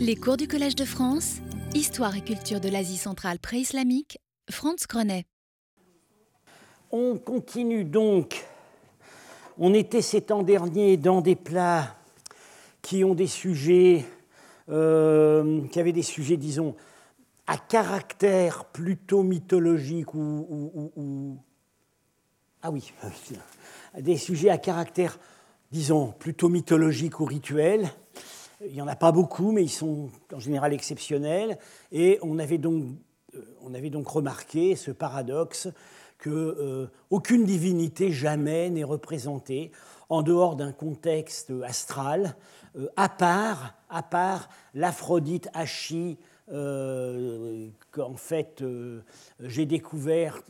Les cours du Collège de France, Histoire et culture de l'Asie centrale pré-islamique, Franz Grenet. On continue donc. On était ces temps derniers dans des plats qui ont des sujets, euh, qui avaient des sujets, disons, à caractère plutôt mythologique ou, ah oui, des sujets à caractère, disons, plutôt mythologique ou rituel. Il n'y en a pas beaucoup, mais ils sont en général exceptionnels. Et on avait donc, euh, on avait donc remarqué ce paradoxe que euh, divinité jamais n'est représentée en dehors d'un contexte astral, euh, à part, à part l'Aphrodite Hachi qu'en fait j'ai découvert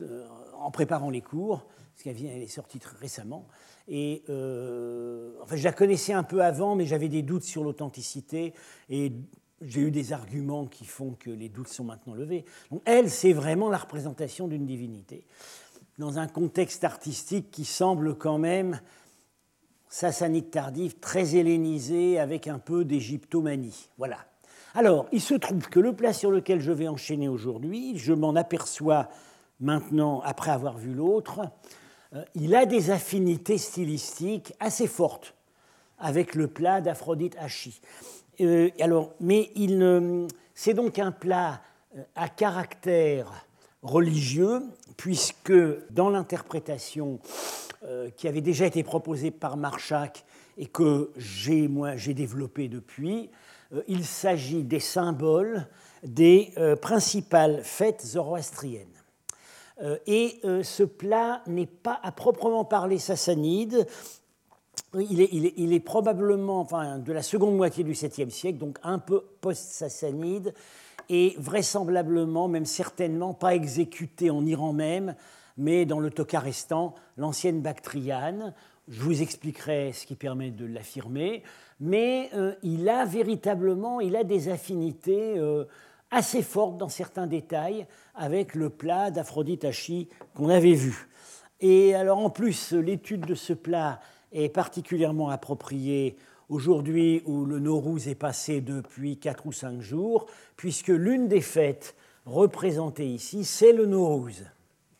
en préparant les cours, parce qu'elle est sortie très récemment. Et euh, enfin, je la connaissais un peu avant, mais j'avais des doutes sur l'authenticité. Et j'ai eu des arguments qui font que les doutes sont maintenant levés. Donc, elle, c'est vraiment la représentation d'une divinité, dans un contexte artistique qui semble quand même, sassanide tardive, très hellénisé, avec un peu d'égyptomanie. Voilà. Alors, il se trouve que le plat sur lequel je vais enchaîner aujourd'hui, je m'en aperçois maintenant, après avoir vu l'autre, il a des affinités stylistiques assez fortes avec le plat d'Aphrodite Hachi. Euh, alors, mais c'est donc un plat euh, à caractère religieux, puisque dans l'interprétation qui avait déjà été proposée par Marchak et que j'ai moi j'ai développé depuis, il s'agit des symboles des principales fêtes zoroastriennes. Euh, et euh, ce plat n'est pas à proprement parler sassanide. Il est, probablement enfin, de la seconde moitié du 7e siècle, donc un peu post-sassanide, et vraisemblablement, même certainement, pas exécuté en Iran même, mais dans le Tokarestan, l'ancienne Bactriane. Je vous expliquerai ce qui permet de l'affirmer, mais euh, il a véritablement il a des affinités assez forte dans certains détails avec le plat d'Aphrodite Hachi qu'on avait vu. Et alors en plus, l'étude de ce plat est particulièrement appropriée aujourd'hui où le Nowruz est passé depuis 4 ou 5 jours, puisque l'une des fêtes représentées ici, c'est le Nowruz.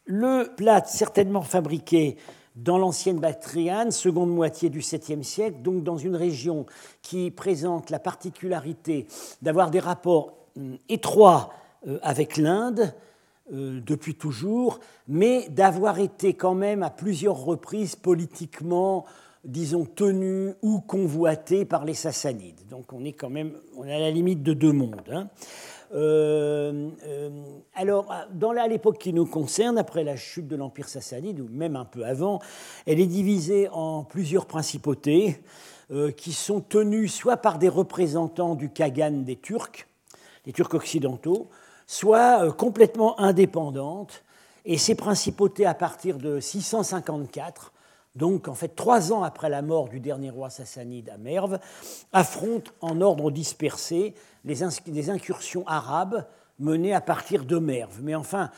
Le plat certainement fabriqué dans l'ancienne Bactriane, seconde moitié du 7e siècle, donc dans une région qui présente la particularité d'avoir des rapports étroit euh, avec l'Inde euh, depuis toujours, mais d'avoir été quand même à plusieurs reprises politiquement, disons, tenu ou convoité par les Sassanides. Donc on est quand même on est à la limite de deux mondes. Hein. alors, dans à l'époque qui nous concerne, après la chute de l'Empire sassanide, ou même un peu avant, elle est divisée en plusieurs principautés qui sont tenues soit par des représentants du Kagan des Turcs, les Turcs occidentaux, soient euh, complètement indépendantes. Et ces principautés, à partir de 654, donc en fait trois ans après la mort du dernier roi sassanide à Merv, affrontent en ordre dispersé les incursions arabes menées à partir de Merv. Mais enfin,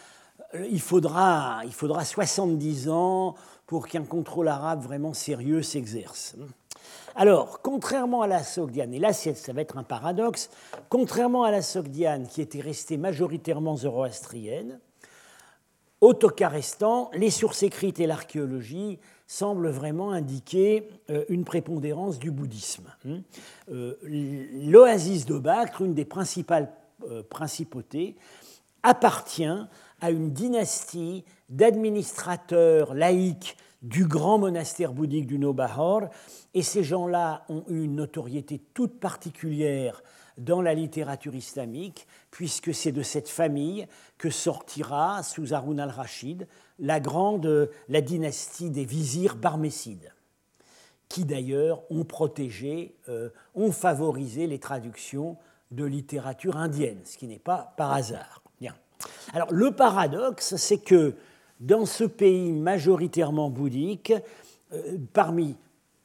euh, il faudra, il faudra 70 ans pour qu'un contrôle arabe vraiment sérieux s'exerce. Alors, contrairement à la Sogdiane, et là ça va être un paradoxe, contrairement à la Sogdiane qui était restée majoritairement zoroastrienne, au Tokarestan, les sources écrites et l'archéologie semblent vraiment indiquer euh, une prépondérance du bouddhisme. Hein. Euh, l'oasis de Bactre, une des principales euh, principautés, appartient à une dynastie d'administrateurs laïcs du grand monastère bouddhique du Nobahor, et ces gens-là ont eu une notoriété toute particulière dans la littérature islamique, puisque c'est de cette famille que sortira, sous Harun al-Rachid, la grande la dynastie des vizirs barmécides, qui d'ailleurs ont protégé, euh, ont favorisé les traductions de littérature indienne, ce qui n'est pas par hasard. Bien. Alors le paradoxe, c'est que dans ce pays majoritairement bouddhique, euh, parmi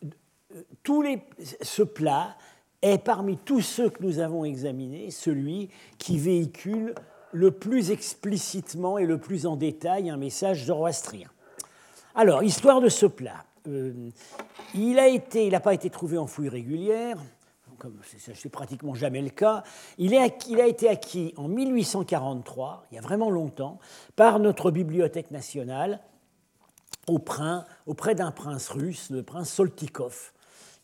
euh, tous les, ce plat est parmi tous ceux que nous avons examinés celui qui véhicule le plus explicitement et le plus en détail un message zoroastrien. Alors, histoire de ce plat. Euh, il n'a pas été trouvé en fouille régulière, comme c'est pratiquement jamais le cas. Il, a été acquis en 1843, il y a vraiment longtemps, par notre Bibliothèque nationale auprès d'un prince russe, le prince Soltikov,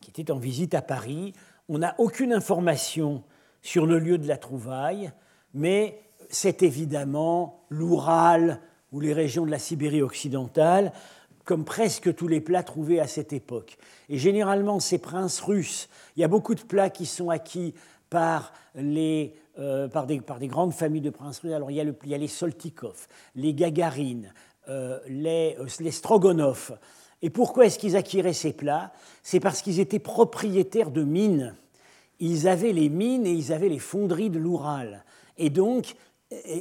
qui était en visite à Paris. On n'a aucune information sur le lieu de la trouvaille, mais c'est évidemment l'Oural ou les régions de la Sibérie occidentale, comme presque tous les plats trouvés à cette époque. Et généralement, ces princes russes, il y a beaucoup de plats qui sont acquis par, les, euh, par, des, par des, grandes familles de princes russes. Alors, il y a, le, il y a les Soltikov, les Gagarines, euh, les, euh, les Stroganov. Et pourquoi est-ce qu'ils acquiraient ces plats? C'est parce qu'ils étaient propriétaires de mines. Ils avaient les mines et ils avaient les fonderies de l'Oural. Et donc,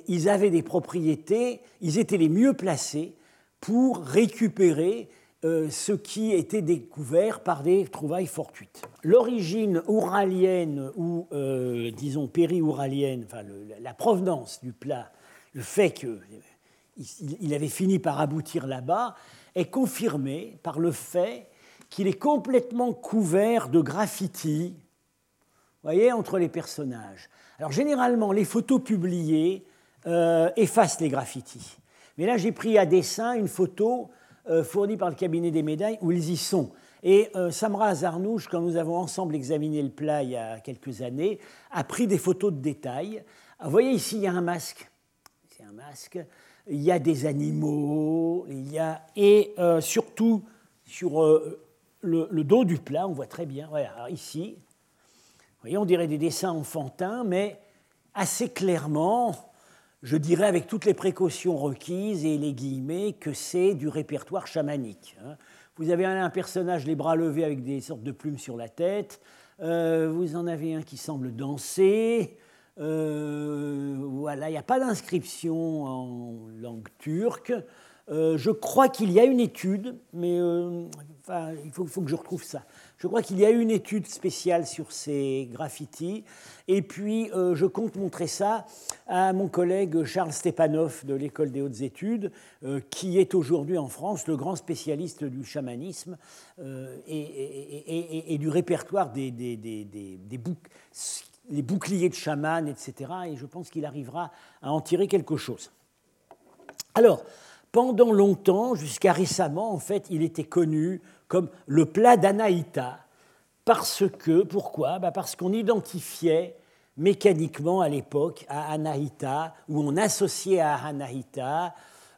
ils avaient des propriétés, ils étaient les mieux placés pour récupérer euh, ce qui était découvert par des trouvailles fortuites. L'origine ouralienne ou, euh, disons, péri-ouralienne, enfin, la provenance du plat, le fait qu'il avait fini par aboutir là-bas, est confirmée par le fait qu'il est complètement couvert de graffitis, voyez, entre les personnages. Alors généralement, les photos publiées euh, effacent les graffitis. Mais là, j'ai pris à dessin une photo euh, fournie par le cabinet des médailles où ils y sont. Et euh, Samra Azarnouche, quand nous avons ensemble examiné le plat il y a quelques années, a pris des photos de détails. Vous voyez ici, il y a un masque. C'est un masque. Il y a des animaux. Il y a... Et surtout, sur le, dos du plat, on voit très bien. Voilà, ici, voyez, on dirait des dessins enfantins, mais assez clairement, je dirais avec toutes les précautions requises et les guillemets, que c'est du répertoire chamanique. Hein. Vous avez un personnage les bras levés avec des sortes de plumes sur la tête, euh, vous en avez un qui semble danser, euh, voilà, il n'y a pas d'inscription en langue turque. Euh, je crois qu'il y a une étude, mais il faut, que je retrouve ça. Je crois qu'il y a une étude spéciale sur ces graffitis. Et puis, euh, je compte montrer ça à mon collègue Charles Stepanov de l'École des hautes études, euh, qui est aujourd'hui en France le grand spécialiste du chamanisme euh, et, du répertoire des, boucliers de chaman, etc. Et je pense qu'il arrivera à en tirer quelque chose. Alors, pendant longtemps, jusqu'à récemment, en fait, il était connu comme le plat d'Anaïta. Parce que, pourquoi? Bah, Parce qu'on identifiait mécaniquement à l'époque à Anaïta, ou on associait à Anaïta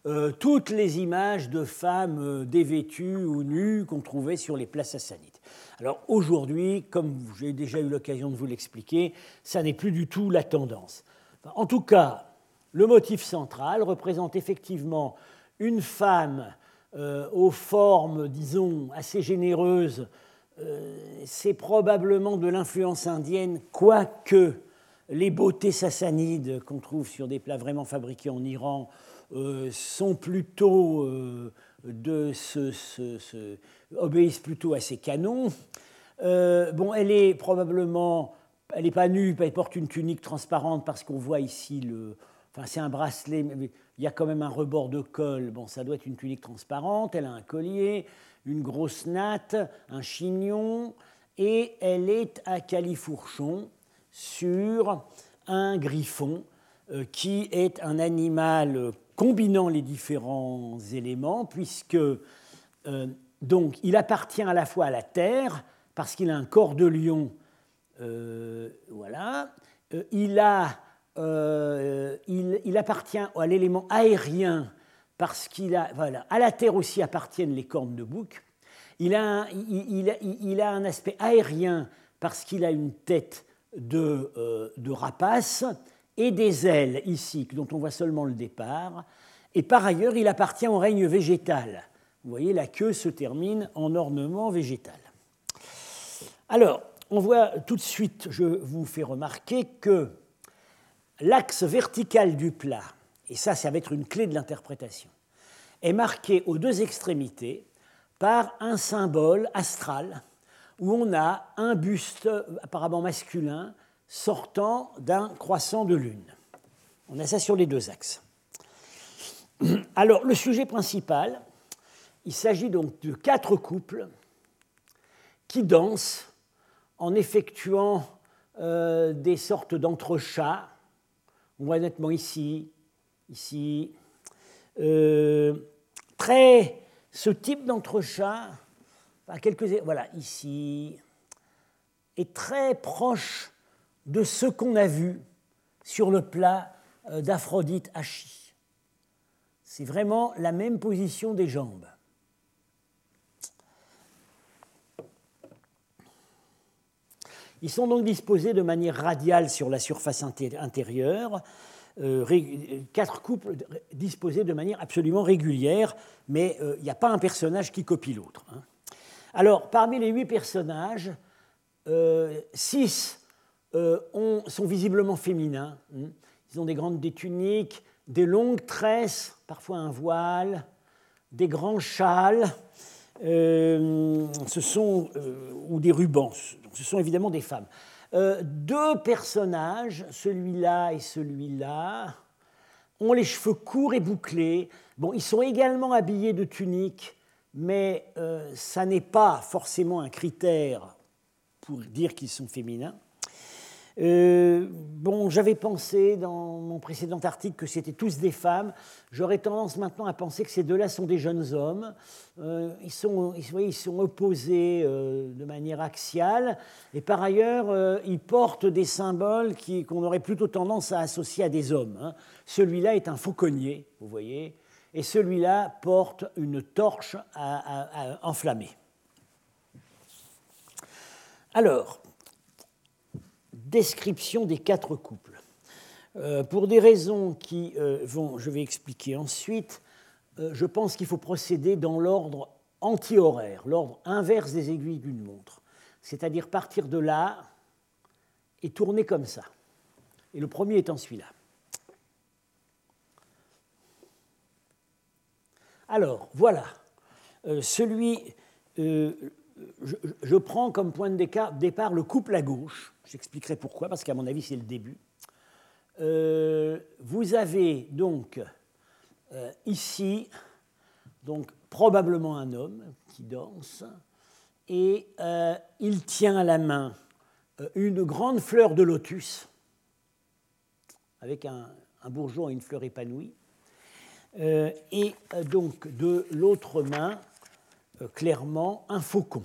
euh, toutes les images de femmes euh, dévêtues ou nues qu'on trouvait sur les places sassanides. Alors aujourd'hui, comme j'ai déjà eu l'occasion de vous l'expliquer, ça n'est plus du tout la tendance. en tout cas, le motif central représente effectivement une femme euh, aux formes, disons, assez généreuses, euh, c'est probablement de l'influence indienne, quoique les beautés sassanides qu'on trouve sur des plats vraiment fabriqués en Iran euh, sont plutôt obéissent plutôt à ces canons. bon, elle est probablement, elle n'est pas nue, elle porte une tunique transparente parce qu'on voit ici le, enfin c'est un bracelet, il y a quand même un rebord de col. Bon, ça doit être une tunique transparente. Elle a un collier, une grosse natte, un chignon, et elle est à califourchon sur un griffon, euh, qui est un animal combinant les différents éléments, puisque euh, donc il appartient à la fois à la terre, parce qu'il a un corps de lion, euh, voilà, il a euh, il, appartient à l'élément aérien parce qu'il a, voilà, à la Terre aussi appartiennent les cornes de bouc. Il a un, il, a, un aspect aérien parce qu'il a une tête de, euh, de, rapace et des ailes ici, dont on voit seulement le départ. Et par ailleurs, il appartient au règne végétal. Vous voyez, la queue se termine en ornement végétal. Alors, on voit tout de suite, je vous fais remarquer que l'axe vertical du plat, et ça, ça va être une clé de l'interprétation, est marqué aux deux extrémités par un symbole astral où on a un buste apparemment masculin sortant d'un croissant de lune. On a ça sur les deux axes. Alors, le sujet principal, il s'agit donc de quatre couples qui dansent en effectuant des sortes d'entrechats. On voit nettement ici, ici. très, ce type d'entrechat, à quelques, voilà, ici, est très proche de ce qu'on a vu sur le plat euh, d'Aphrodite Hachi. C'est vraiment la même position des jambes. Ils sont donc disposés de manière radiale sur la surface intérieure, euh, quatre couples disposés de manière absolument régulière, mais euh, il n'y a pas un personnage qui copie l'autre. Hein. Alors, parmi les huit personnages, six sont visiblement féminins. Hein. Ils ont des grandes des tuniques, des longues tresses, parfois un voile, des grands châles, euh, ce sont, euh, ou des rubans. Ce sont évidemment des femmes. Euh, deux personnages, celui-là et celui-là, ont les cheveux courts et bouclés. Bon, ils sont également habillés de tuniques, mais ça n'est pas forcément un critère pour dire qu'ils sont féminins. Euh, bon, j'avais pensé dans mon précédent article que c'était tous des femmes. J'aurais tendance maintenant à penser que ces deux-là sont des jeunes hommes. Euh, ils, sont, ils, sont opposés euh, de manière axiale. Et par ailleurs, ils portent des symboles qu'on aurait plutôt tendance à associer à des hommes. Hein. Celui-là est un fauconnier, vous voyez, et celui-là porte une torche à, à enflammer. Alors, description des quatre couples. Euh, pour des raisons qui euh, vont, je vais expliquer ensuite, euh, je pense qu'il faut procéder dans l'ordre anti-horaire, l'ordre inverse des aiguilles d'une montre. C'est-à-dire partir de là et tourner comme ça. Et le premier étant celui-là. Alors, voilà. celui, je, prends comme point de départ le couple à gauche. J'expliquerai pourquoi, parce qu'à mon avis, c'est le début. Euh, vous avez donc euh, ici donc, probablement un homme qui danse, et euh, il tient à la main une grande fleur de lotus, avec un, un bourgeon et une fleur épanouie, et donc de l'autre main, clairement, un faucon.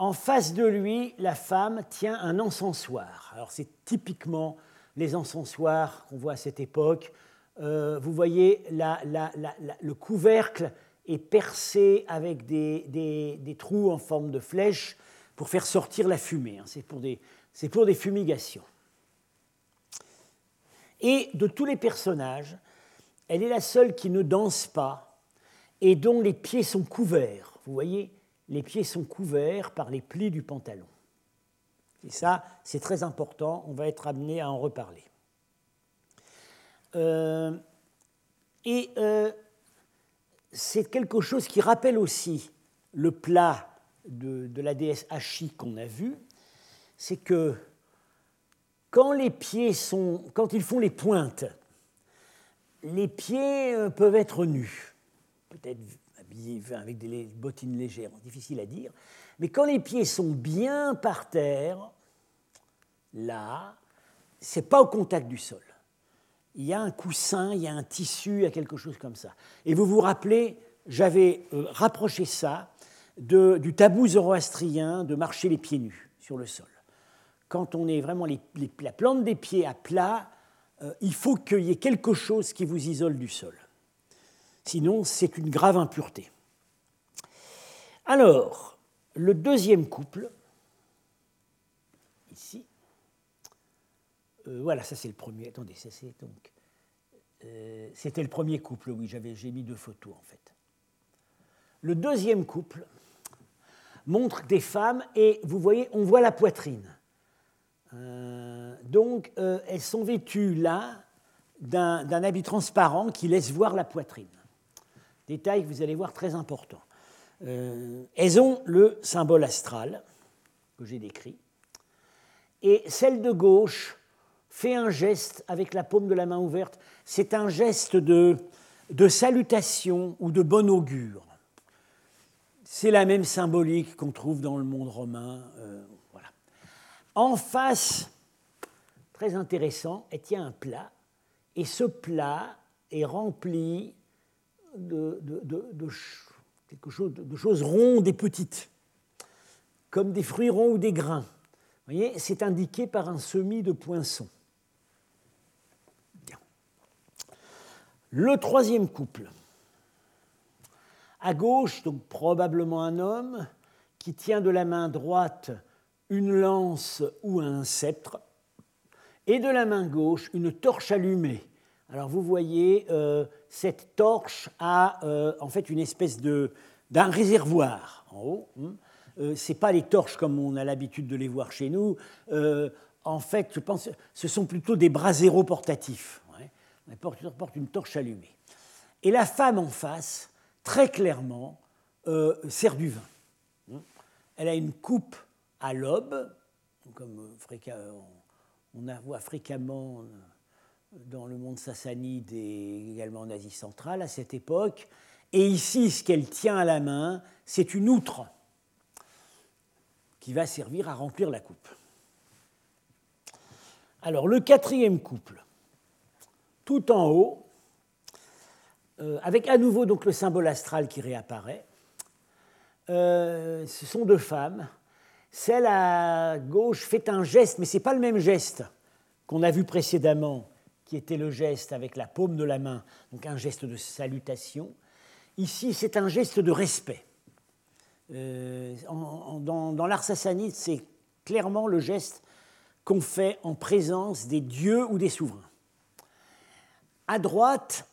En face de lui, la femme tient un encensoir. Alors c'est typiquement les encensoirs qu'on voit à cette époque. Euh, vous voyez, le couvercle est percé avec des, trous en forme de flèche pour faire sortir la fumée. Hein. C'est pour des fumigations. Et de tous les personnages, elle est la seule qui ne danse pas et dont les pieds sont couverts. Vous voyez les pieds sont couverts par les plis du pantalon. Et ça, c'est très important, on va être amené à en reparler. Euh, et euh, c'est quelque chose qui rappelle aussi le plat de, la déesse Hachi qu'on a vu, c'est que quand les pieds sont, quand ils font les pointes, les pieds euh, peuvent être nus, peut-être avec des bottines légères, difficile à dire. Mais quand les pieds sont bien par terre, là, c'est pas au contact du sol. Il y a un coussin, il y a un tissu, il y a quelque chose comme ça. Et vous vous rappelez, j'avais euh, rapproché ça du tabou zoroastrien de marcher les pieds nus sur le sol. Quand on est vraiment la plante des pieds à plat, euh, il faut qu'il y ait quelque chose qui vous isole du sol. Sinon, c'est une grave impureté. Alors, le deuxième couple, ici, euh, voilà, ça c'est le premier. Attendez, ça c'est donc. Euh, c'était le premier couple, oui, j'ai mis deux photos en fait. Le deuxième couple montre des femmes et vous voyez, on voit la poitrine. Euh, donc, elles sont vêtues là d'un habit transparent qui laisse voir la poitrine. Détail que vous allez voir très important. Euh, elles ont le symbole astral que j'ai décrit. Et celle de gauche fait un geste avec la paume de la main ouverte. C'est un geste de, salutation ou de bon augure. c'est la même symbolique qu'on trouve dans le monde romain. voilà. En face, très intéressant, il y a un plat, et ce plat est rempli de, quelque chose, de choses rondes et petites, comme des fruits ronds ou des grains. Vous voyez, c'est indiqué par un semis de poinçons. Le troisième couple. À gauche, donc probablement un homme qui tient de la main droite une lance ou un sceptre, et de la main gauche une torche allumée. Alors vous voyez, euh, cette torche a euh, en fait une espèce d'un réservoir en haut. Hein. Euh, ce n'est pas les torches comme on a l'habitude de les voir chez nous. en fait, je pense ce sont plutôt des braseros portatifs. On porte, une torche allumée. Et la femme en face, très clairement, sert du vin. Hein. Elle a une coupe à l'aube, comme on a voit fréquemment dans le monde sassanide et également en Asie centrale à cette époque. Et ici, ce qu'elle tient à la main, c'est une outre qui va servir à remplir la coupe. Alors, le quatrième couple, tout en haut, euh, avec à nouveau donc le symbole astral qui réapparaît. Euh, ce sont deux femmes. Celle à gauche fait un geste, mais ce n'est pas le même geste qu'on a vu précédemment qui était le geste avec la paume de la main, donc un geste de salutation. Ici, c'est un geste de respect. Euh, dans, sassanide, c'est clairement le geste qu'on fait en présence des dieux ou des souverains. À droite,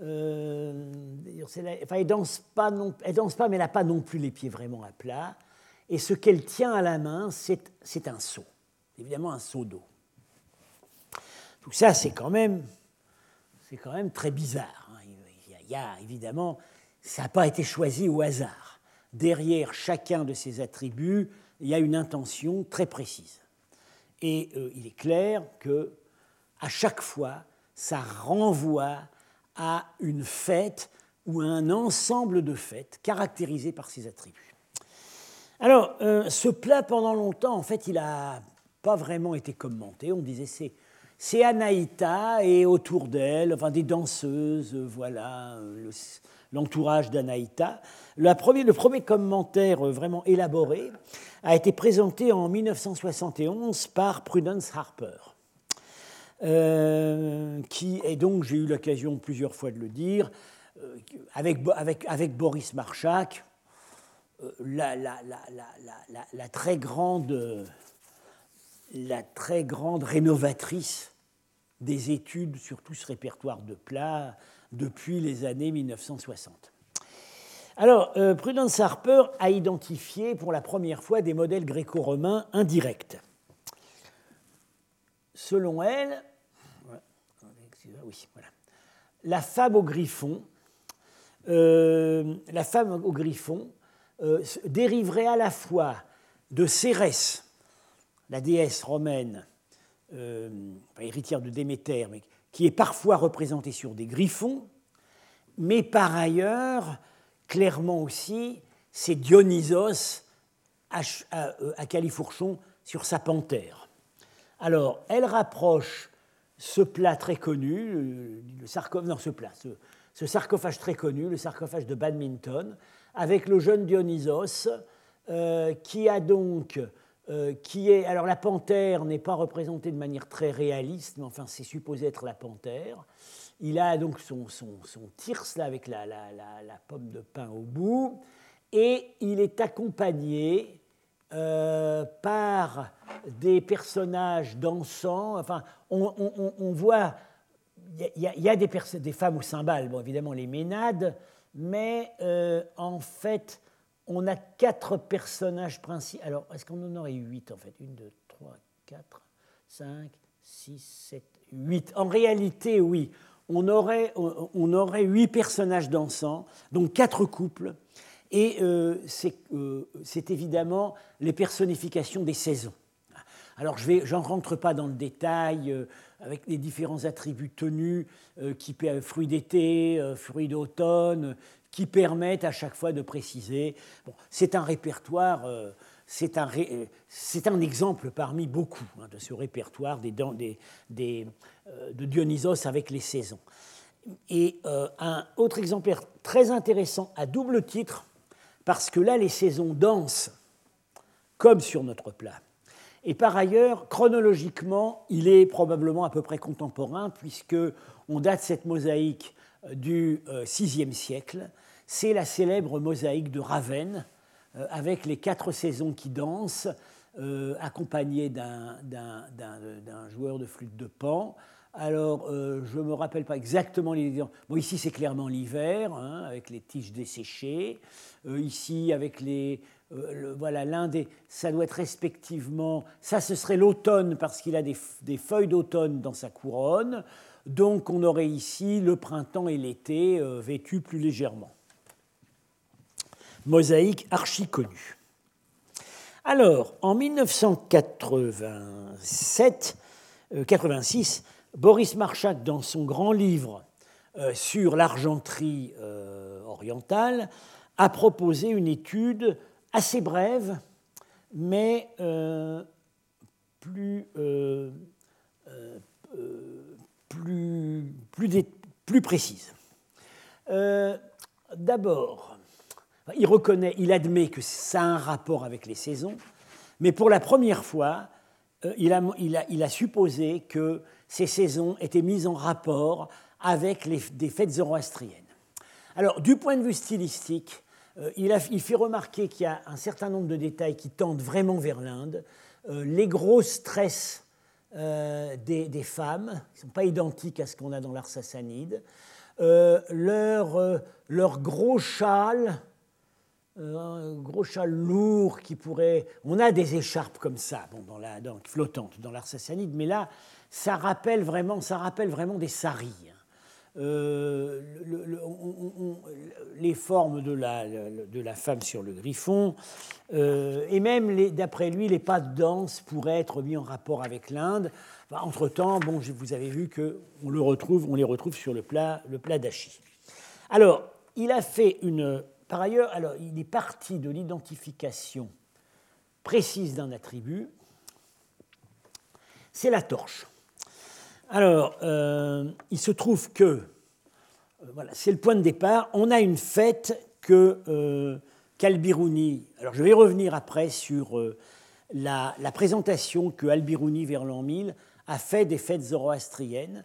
euh, enfin, elle danse pas, non, elle danse pas, mais elle n'a pas non plus les pieds vraiment à plat. Et ce qu'elle tient à la main, c'est un seau, évidemment un seau d'eau. Tout ça, c'est quand même, c'est quand même très bizarre. Hein. Il y a, évidemment, ça n'a pas été choisi au hasard. Derrière chacun de ces attributs, il y a une intention très précise. Et euh, il est clair que à chaque fois, ça renvoie à une fête ou à un ensemble de fêtes caractérisées par ces attributs. Alors, euh, ce plat, pendant longtemps, en fait, il n'a pas vraiment été commenté. On disait c'est c'est Anaïta et autour d'elle, enfin des danseuses, voilà, l'entourage d'Anaïta. Le premier commentaire vraiment élaboré a été présenté en 1971 par Prudence Harper. Euh, qui est donc, j'ai eu l'occasion plusieurs fois de le dire, euh, avec, avec, Boris Marchak, euh, la, très grande, la très grande rénovatrice des études sur tout ce répertoire de plats depuis les années 1960. Alors, euh, Prudence Harper a identifié pour la première fois des modèles gréco-romains indirects. Selon elle, la femme au griffon, euh, euh, dériverait à la fois de Cérès, la déesse romaine euh, héritière de Déméter, mais qui est parfois représentée sur des griffons, mais par ailleurs, clairement aussi, c'est Dionysos à, à, Califourchon sur sa panthère. Alors, elle rapproche ce plat très connu, le sarcophage, ce plat, ce, sarcophage très connu, le sarcophage de Badminton, avec le jeune Dionysos, euh, qui a donc euh, qui est. Alors la panthère n'est pas représentée de manière très réaliste, mais enfin c'est supposé être la panthère. Il a donc son, son, son là, avec la, la, pomme de pain au bout, et il est accompagné euh, par des personnages dansants. Enfin, on, on, on voit. Il y, a, des, des, femmes au cymbales, bon, évidemment les ménades, mais euh, en fait, on a quatre personnages principaux. Alors, est-ce qu'on en aurait huit en fait? Une, deux, trois, quatre, cinq, six, sept, huit. En réalité, oui. On aurait, on aurait huit personnages dansants, donc quatre couples. Et euh, euh, c'est évidemment les personnifications des saisons. Alors, je n'en rentre pas dans le détail euh, avec les différents attributs tenus, qui fruits d'été, fruits d'automne, qui permettent à chaque fois de préciser. c'est un répertoire, c'est un, un, exemple parmi beaucoup hein, de ce répertoire des, des, de Dionysos avec les saisons. Et un autre exemplaire très intéressant à double titre, parce que là, les saisons dansent comme sur notre plat. Et par ailleurs, chronologiquement, il est probablement à peu près contemporain, puisque on date cette mosaïque euh, du VIe euh, siècle. C'est la célèbre mosaïque de Ravenne, euh, avec les quatre saisons qui dansent, accompagnées d'un joueur de flûte de pan. Alors, je ne me rappelle pas exactement les Bon, ici, c'est clairement l'hiver, hein, avec les tiges desséchées. ici, avec les, euh, voilà, l'un des, ça doit être respectivement, ça ce serait l'automne parce qu'il a des, feuilles d'automne dans sa couronne, donc on aurait ici le printemps et l'été euh, vêtus plus légèrement. Mosaïque archi connue. Alors, en 1987, 86, euh, Boris Marchak, dans son grand livre sur l'argenterie orientale, a proposé une étude assez brève, mais euh, euh, euh, plus, plus, plus, précise. D'abord, il reconnaît, il admet que ça a un rapport avec les saisons, mais pour la première fois, il a, il, a, supposé que ces saisons étaient mises en rapport avec des fêtes zoroastriennes. Alors, du point de vue stylistique, euh, il, fait remarquer qu'il y a un certain nombre de détails qui tendent vraiment vers l'Inde. Euh, les gros stress euh, des, femmes, qui ne sont pas identiques à ce qu'on a dans l'art sassanide. leur gros châle, un gros châle lourd qui pourrait. On a des écharpes comme ça, bon, dans la, flottantes dans l'art sassanide, mais là, ça rappelle vraiment, ça rappelle vraiment des saris. Euh, les formes de la, de la, femme sur le griffon, euh, et même, d'après lui, les pas de danse pourraient être mis en rapport avec l'Inde. Entre-temps, bon, vous avez vu qu'on le retrouve, on les retrouve sur le plat, le plat d'achi. Alors, il a fait une... Par ailleurs, alors, il est parti de l'identification précise d'un attribut, c'est la torche. Alors, euh, il se trouve que, euh, voilà, c'est le point de départ, on a une fête que euh, alors je vais revenir après sur euh, la, présentation que Albirouni vers l'an 1000 a fait des fêtes zoroastriennes,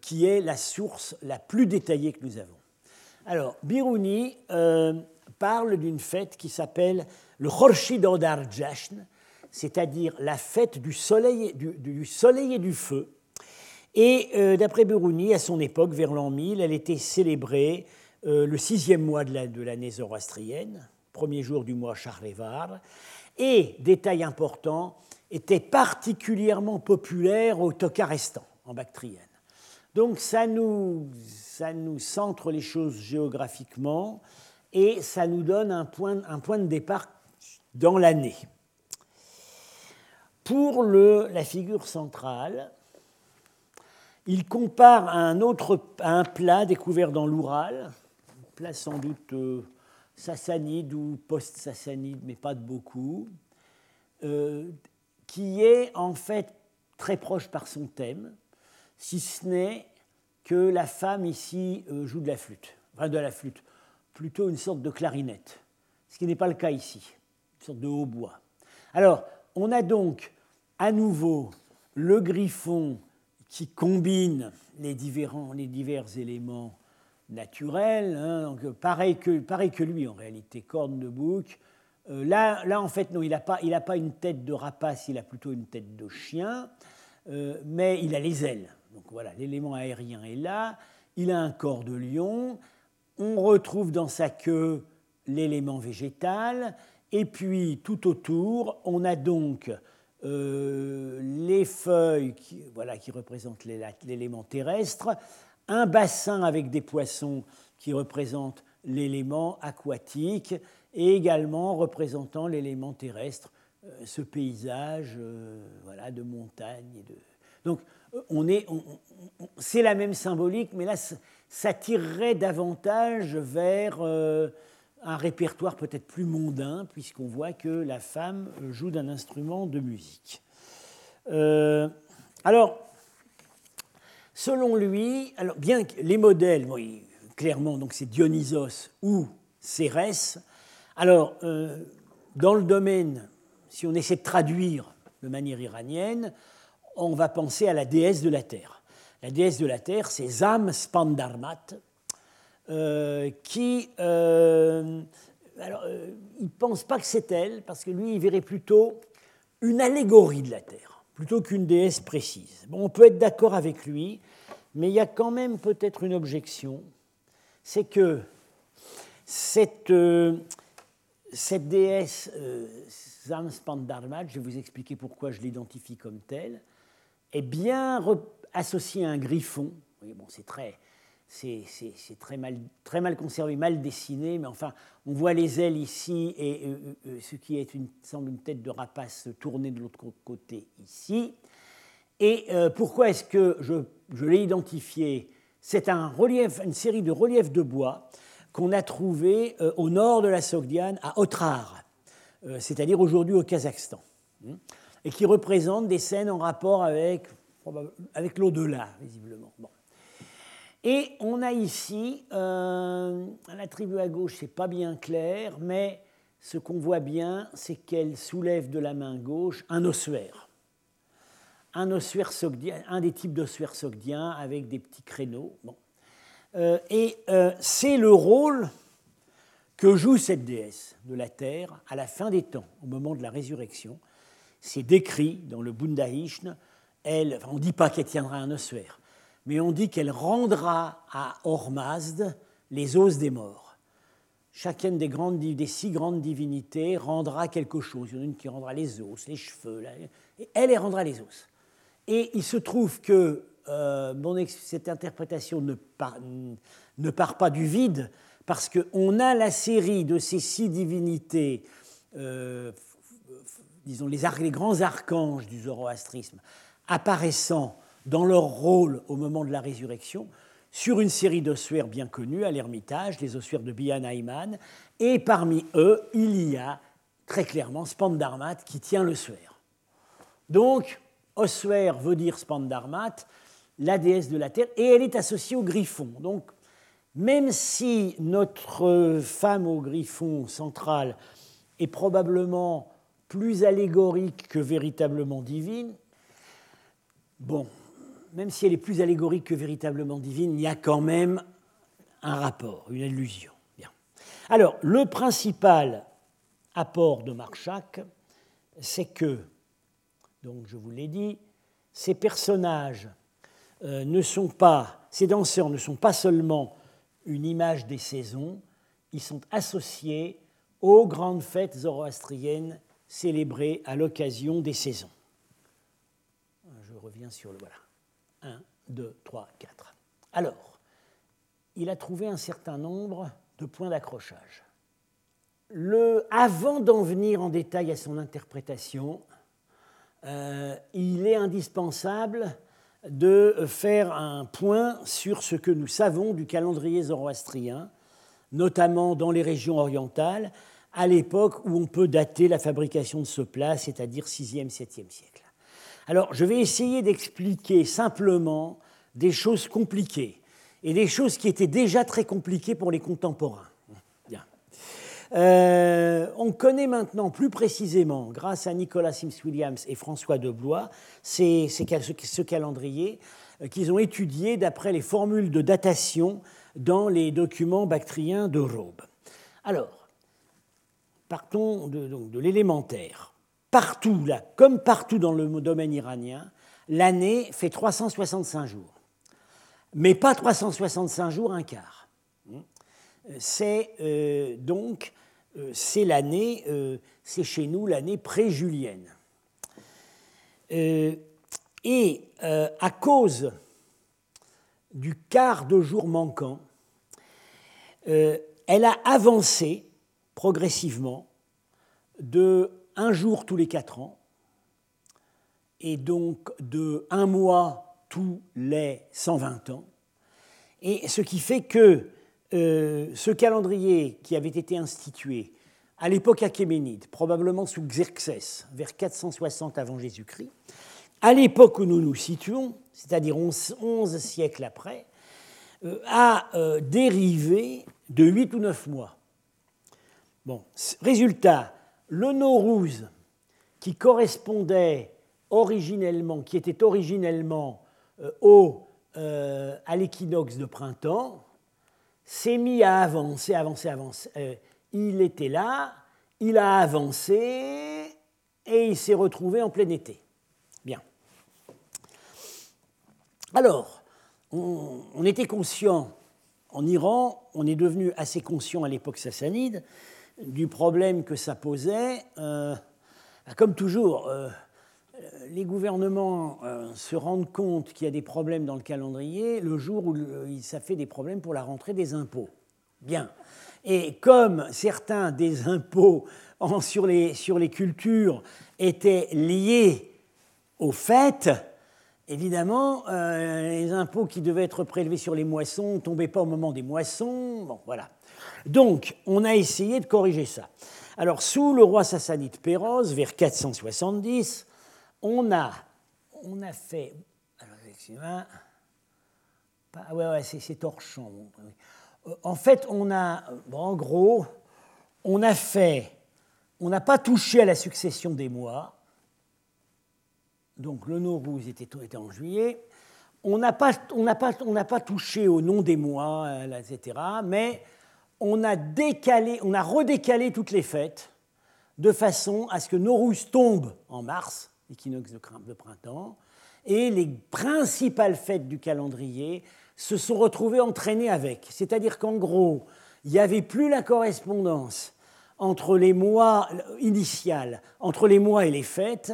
qui est la source la plus détaillée que nous avons. Alors, Biruni parle d'une fête qui s'appelle le Khorshid Odar c'est-à-dire la fête du soleil, du soleil et du feu, et euh, d'après Biruni, à son époque, vers l'an 1000, elle était célébrée euh, le sixième mois de l'année zoroastrienne, premier jour du mois Charlevar, et, détail important, était particulièrement populaire au Tokarestan, en Bactrienne. Donc ça nous, ça nous centre les choses géographiquement et ça nous donne un point, un point de départ dans l'année. Pour le, la figure centrale, il compare à un autre un plat découvert dans l'Oural, un plat sans doute euh, sassanide ou post-sassanide, mais pas de beaucoup, euh, qui est en fait très proche par son thème, si ce n'est que la femme ici euh, joue de la flûte, enfin de la flûte, plutôt une sorte de clarinette, ce qui n'est pas le cas ici, une sorte de hautbois. Alors, on a donc à nouveau le griffon qui combine les, différents, les divers éléments naturels. Hein, pareil, que, lui, en réalité, corne de bouc. Euh, là, là, en fait, non, il n'a pas, pas une tête de rapace, il a plutôt une tête de chien, euh, mais il a les ailes. Donc voilà, l'élément aérien est là. Il a un corps de lion. On retrouve dans sa queue l'élément végétal. Et puis, tout autour, on a donc euh, les feuilles qui, voilà, qui représentent l'élément terrestre, un bassin avec des poissons qui représentent l'élément aquatique et également représentant l'élément terrestre, euh, ce paysage euh, voilà, de montagne et Donc, on est, c'est la même symbolique, mais là, ça tirerait davantage vers un répertoire peut-être plus mondain, puisqu'on voit que la femme joue d'un instrument de musique. Euh, alors, selon lui, bien que les modèles, clairement, donc c'est Dionysos ou Cérès. Alors, euh, dans le domaine, si on essaie de traduire de manière iranienne, on va penser à la déesse de la terre. La déesse de la terre, c'est Zam Spandarmat, euh, qui. Euh, alors, euh, il ne pense pas que c'est elle, parce que lui, il verrait plutôt une allégorie de la Terre, plutôt qu'une déesse précise. Bon, on peut être d'accord avec lui, mais il y a quand même peut-être une objection c'est que cette, cette déesse Zamspandarmat, je vais vous expliquer pourquoi je l'identifie comme telle, est bien associée à un griffon. Oui, bon, c'est très, c'est très mal, très mal conservé, mal dessiné, mais enfin, on voit les ailes ici et euh, euh, euh, ce qui semble une tête de rapace tournée de l'autre côté ici. Et pourquoi est-ce que je, je l'ai identifié? C'est un relief, une série de reliefs de bois qu'on a trouvé au nord de la Sogdiane, à Otrar, c'est-à-dire aujourd'hui au Kazakhstan, hein, et qui représentent des scènes en rapport avec, avec l'au-delà, visiblement. Bon. Et on a ici, euh, la tribu à gauche, c'est pas bien clair, mais ce qu'on voit bien, c'est qu'elle soulève de la main gauche un ossuaire. Un ossuaire sogdien, un des types d'ossuaires sogdiens avec des petits créneaux. Bon. Euh, et euh, c'est le rôle que joue cette déesse de la terre à la fin des temps, au moment de la résurrection. C'est décrit dans le Bundahishn. Elle, on ne dit pas qu'elle tiendra un ossuaire mais on dit qu'elle rendra à Ormazd les os des morts. Chacune des, six grandes divinités rendra quelque chose. Il y en a une qui rendra les os, les cheveux, et elle, elle rendra les os. Et il se trouve que euh, cette interprétation ne part, ne part, pas du vide, parce qu'on a la série de ces six divinités, euh, disons les, grands archanges du zoroastrisme, apparaissant dans leur rôle au moment de la résurrection sur une série d'ossuaires bien connus à l'Ermitage, les ossuaires de Bian et parmi eux, il y a très clairement Spandarmat qui tient le suaire. Donc, ossuaire veut dire Spandarmat, la déesse de la terre, et elle est associée au griffon. Donc, même si notre femme au griffon central est probablement plus allégorique que véritablement divine, bon, même si elle est plus allégorique que véritablement divine, il y a quand même un rapport, une allusion. Bien. Alors, le principal apport de Marchak, c'est que, donc je vous l'ai dit, ces personnages euh, ne sont pas, ces danseurs ne sont pas seulement une image des saisons, ils sont associés aux grandes fêtes zoroastriennes célébrées à l'occasion des saisons. Je reviens sur le voilà. 1, 2, 3, 4. Alors, il a trouvé un certain nombre de points d'accrochage. Le, avant d'en venir en détail à son interprétation, euh, il est indispensable de faire un point sur ce que nous savons du calendrier zoroastrien, notamment dans les régions orientales, à l'époque où on peut dater la fabrication de ce plat, c'est-à-dire 6e, 7e siècle. Alors, je vais essayer d'expliquer simplement des choses compliquées et des choses qui étaient déjà très compliquées pour les contemporains. Euh, on connaît maintenant plus précisément, grâce à Nicolas Sims-Williams et François de Blois, ce calendrier euh, qu'ils ont étudié d'après les formules de datation dans les documents bactriens de Robe. Alors, partons de l'élémentaire partout, là, comme partout dans le domaine iranien, l'année fait 365 jours. Mais pas 365 jours, un quart. C'est euh, donc, euh, c'est l'année, euh, c'est chez nous l'année pré-julienne. et à cause du quart de jour manquant, elle a avancé progressivement de un jour tous les quatre ans, et donc de un mois tous les 120 ans. Et ce qui fait que euh, ce calendrier qui avait été institué à l'époque achéménide, probablement sous Xerxès, vers 460 avant Jésus-Christ, à l'époque où nous nous situons, c'est-à-dire 11, siècles après, euh, a euh, dérivé de 8 ou 9 mois. Bon, résultat, le Nowruz, qui correspondait originellement, qui était originellement au, à l'équinoxe de printemps, s'est mis à avancer, avancer, avancer. Euh, il était là, il a avancé et il s'est retrouvé en plein été. Bien. Alors, on, était conscient, en Iran, on est devenu assez conscient à l'époque sassanide du problème que ça posait. Euh, comme toujours, euh, les gouvernements euh, se rendent compte qu'il y a des problèmes dans le calendrier le jour où ça fait des problèmes pour la rentrée des impôts. Bien. Et comme certains des impôts sur, les, sur les cultures étaient liés aux fêtes, évidemment, les impôts qui devaient être prélevés sur les moissons ne tombaient pas au moment des moissons. Bon, voilà. Donc, on a essayé de corriger ça. Alors, sous le roi sassanide Péroz, vers 470, on a, on a fait. Alors, excusez-moi. Ouais, ouais, c'est torchon. Euh, en fait, on a. en gros, on a fait. On n'a pas touché à la succession des mois. Donc, le Nowruz était, était en juillet. On n'a pas, pas, pas touché au nom des mois, euh, etc. Mais on a redécalé toutes les fêtes de façon à ce que Nowruz tombe en mars l'équinoxe de printemps, et les principales fêtes du calendrier se sont retrouvées entraînées avec. C'est-à-dire qu'en gros, il n'y avait plus la correspondance entre les mois initiales, entre les mois et les fêtes,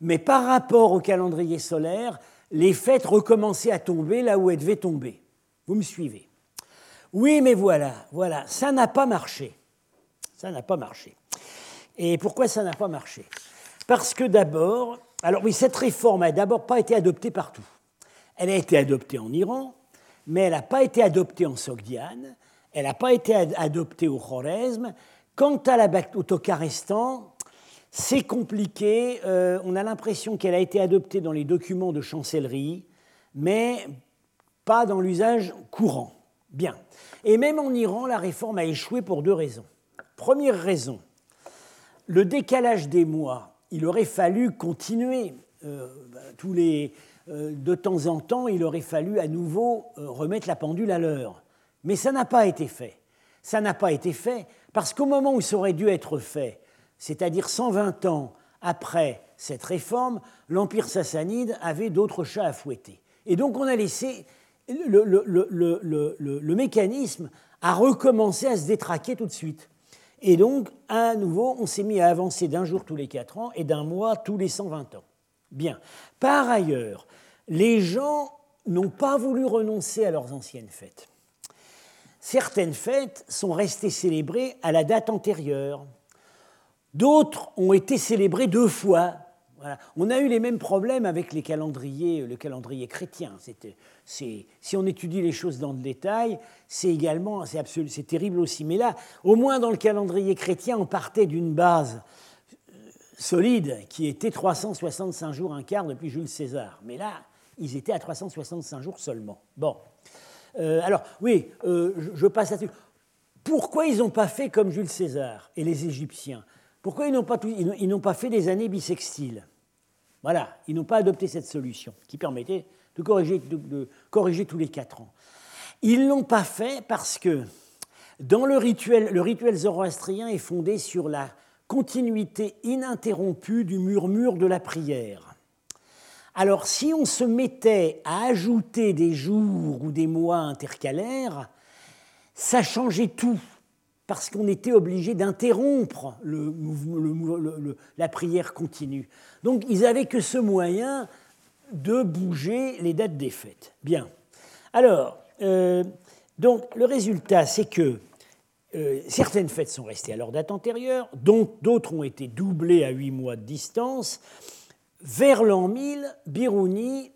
mais par rapport au calendrier solaire, les fêtes recommençaient à tomber là où elles devaient tomber. Vous me suivez? Oui, mais voilà, voilà, ça n'a pas marché. Ça n'a pas marché. Et pourquoi ça n'a pas marché? Parce que d'abord, alors oui, cette réforme n'a d'abord pas été adoptée partout. Elle a été adoptée en Iran, mais elle n'a pas été adoptée en Sogdiane, elle n'a pas été adoptée au Khorezm. Quant à la, au c'est compliqué. Euh, on a l'impression qu'elle a été adoptée dans les documents de chancellerie, mais pas dans l'usage courant. Bien. Et même en Iran, la réforme a échoué pour deux raisons. Première raison, le décalage des mois il aurait fallu continuer. Euh, bah, tous les, euh, de temps en temps, il aurait fallu à nouveau euh, remettre la pendule à l'heure. Mais ça n'a pas été fait. Ça n'a pas été fait parce qu'au moment où ça aurait dû être fait, c'est-à-dire 120 ans après cette réforme, l'Empire sassanide avait d'autres chats à fouetter. Et donc on a laissé le, mécanisme à recommencer à se détraquer tout de suite. Et donc, à nouveau, on s'est mis à avancer d'un jour tous les 4 ans et d'un mois tous les 120 ans. Bien. Par ailleurs, les gens n'ont pas voulu renoncer à leurs anciennes fêtes. Certaines fêtes sont restées célébrées à la date antérieure. D'autres ont été célébrées deux fois on a eu les mêmes problèmes avec les calendriers, le calendrier chrétien. si on étudie les choses dans le détail, c'est également, c'est terrible aussi. Mais là, au moins dans le calendrier chrétien, on partait d'une base euh, solide qui était 365 jours un quart depuis Jules César. Mais là, ils étaient à 365 jours seulement. Bon. Euh, alors, oui, euh, je, passe là-dessus. Pourquoi ils n'ont pas fait comme Jules César et les Égyptiens? Pourquoi ils n'ont pas, pas, fait des années bissextiles Voilà, ils n'ont pas adopté cette solution qui permettait de corriger, de, corriger tous les quatre ans. Ils ne l'ont pas fait parce que dans le rituel, le rituel zoroastrien est fondé sur la continuité ininterrompue du murmure de la prière. Alors si on se mettait à ajouter des jours ou des mois intercalaires, ça changeait tout parce qu'on était obligé d'interrompre la prière continue. Donc ils n'avaient que ce moyen de bouger les dates des fêtes. Bien. Alors, euh, donc le résultat, c'est que euh, certaines fêtes sont restées à leur date antérieure, d'autres ont été doublées à huit mois de distance. vers l'an 1000, Biruni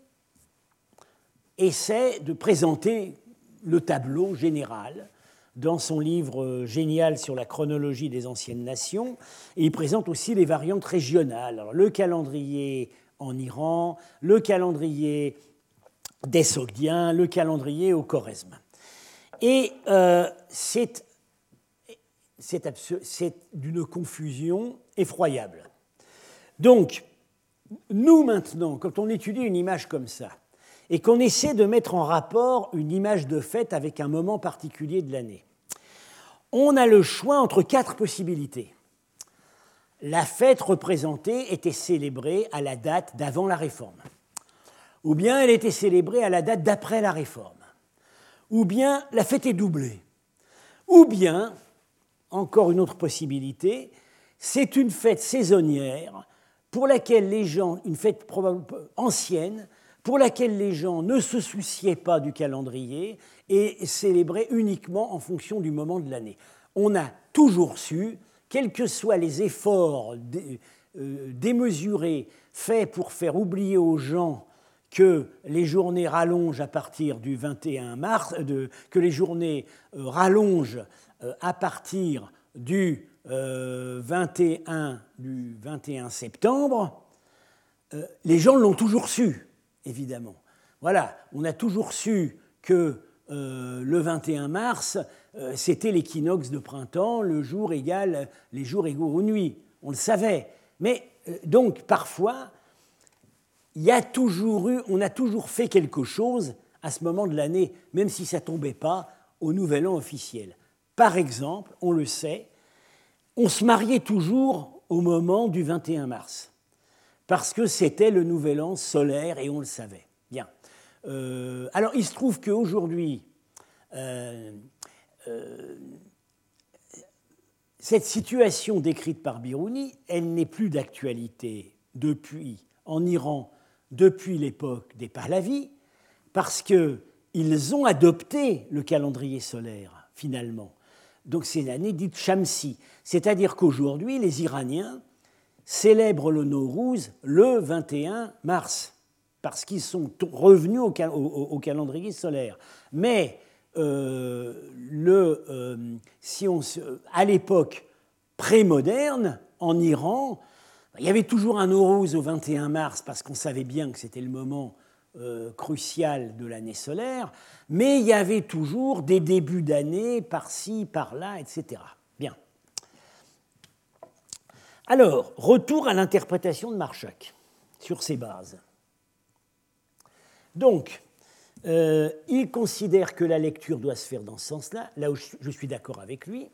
essaie de présenter le tableau général dans son livre euh, génial sur la chronologie des anciennes nations, il présente aussi les variantes régionales. le calendrier en Iran, le calendrier des Sogdiens, le calendrier au Choresme. Et euh, c'est d'une confusion effroyable. Donc, nous maintenant, quand on étudie une image comme ça, et qu'on essaie de mettre en rapport une image de fête avec un moment particulier de l'année. On a le choix entre quatre possibilités. La fête représentée était célébrée à la date d'avant la réforme, ou bien elle était célébrée à la date d'après la réforme, ou bien la fête est doublée, ou bien, encore une autre possibilité, c'est une fête saisonnière pour laquelle les gens, une fête ancienne, pour laquelle les gens ne se souciaient pas du calendrier et célébraient uniquement en fonction du moment de l'année. On a toujours su, quels que soient les efforts euh, démesurés faits pour faire oublier aux gens que les journées rallongent à partir du 21 mars, que les journées euh, rallongent euh, à partir du, 21, du 21 septembre, les gens l'ont toujours su évidemment. Voilà, on a toujours su que euh, le 21 mars, euh, c'était l'équinoxe de printemps, le jour égal, les jours égaux aux nuits. On le savait. Mais euh, donc, parfois, on a toujours fait quelque chose à ce moment de l'année, même si ça ne tombait pas au nouvel an officiel. Par exemple, on le sait, on se mariait toujours au moment du 21 mars parce que c'était le nouvel an solaire et on le savait. Bien. Euh, alors il se trouve qu'aujourd'hui, euh, euh, cette situation décrite par Biruni, elle n'est plus d'actualité depuis, en Iran, depuis l'époque des Pahlavis, parce qu'ils ont adopté le calendrier solaire, finalement. Donc c'est l'année dite Shamsi. C'est-à-dire qu'aujourd'hui, les Iraniens célèbrent le Nowruz le 21 mars, parce qu'ils sont revenus au, calendrier solaire. Mais euh, le, euh, si on, à l'époque prémoderne, en Iran, il y avait toujours un Nowruz au 21 mars, parce qu'on savait bien que c'était le moment euh, crucial de l'année solaire, mais il y avait toujours des débuts d'année par-ci, par-là, etc. Alors, retour à l'interprétation de Marchak sur ces bases. Donc, euh, il considère que la lecture doit se faire dans ce sens-là, là où je suis d'accord avec lui.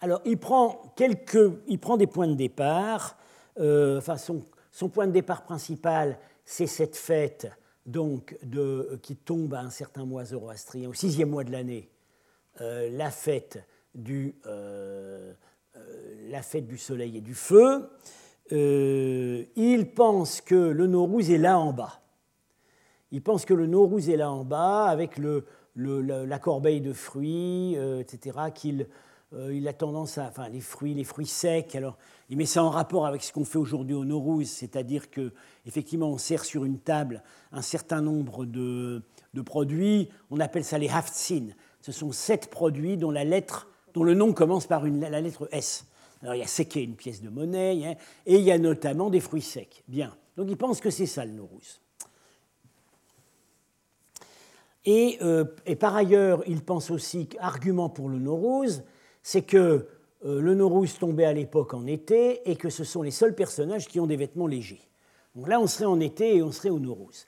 Alors, il prend, quelques, il prend des points de départ. Euh, son, point de départ principal, c'est cette fête donc, qui tombe à un certain mois zoroastrien, au sixième mois de l'année, euh, la fête du, la fête du soleil et du feu, euh, il pense que le Nowruz est là en bas. Il pense que le Nowruz est là en bas avec le, la corbeille de fruits, euh, etc., qu'il il a tendance à, enfin, les fruits, les fruits secs. Alors, il met ça en rapport avec ce qu'on fait aujourd'hui au Nowruz, c'est-à-dire que effectivement, on sert sur une table un certain nombre de, de produits. On appelle ça les haftsin. Ce sont sept produits dont la lettre dont le nom commence par la lettre S. Alors il y a séqué, une pièce de monnaie, et il y a notamment des fruits secs. Bien. Donc il pense que c'est ça le Nowruz. Et, euh, et, par ailleurs, il pense aussi qu'argument pour le Nowruz, c'est que euh, le Nowruz tombait à l'époque en été et que ce sont les seuls personnages qui ont des vêtements légers. Donc là, on serait en été et on serait au Nowruz.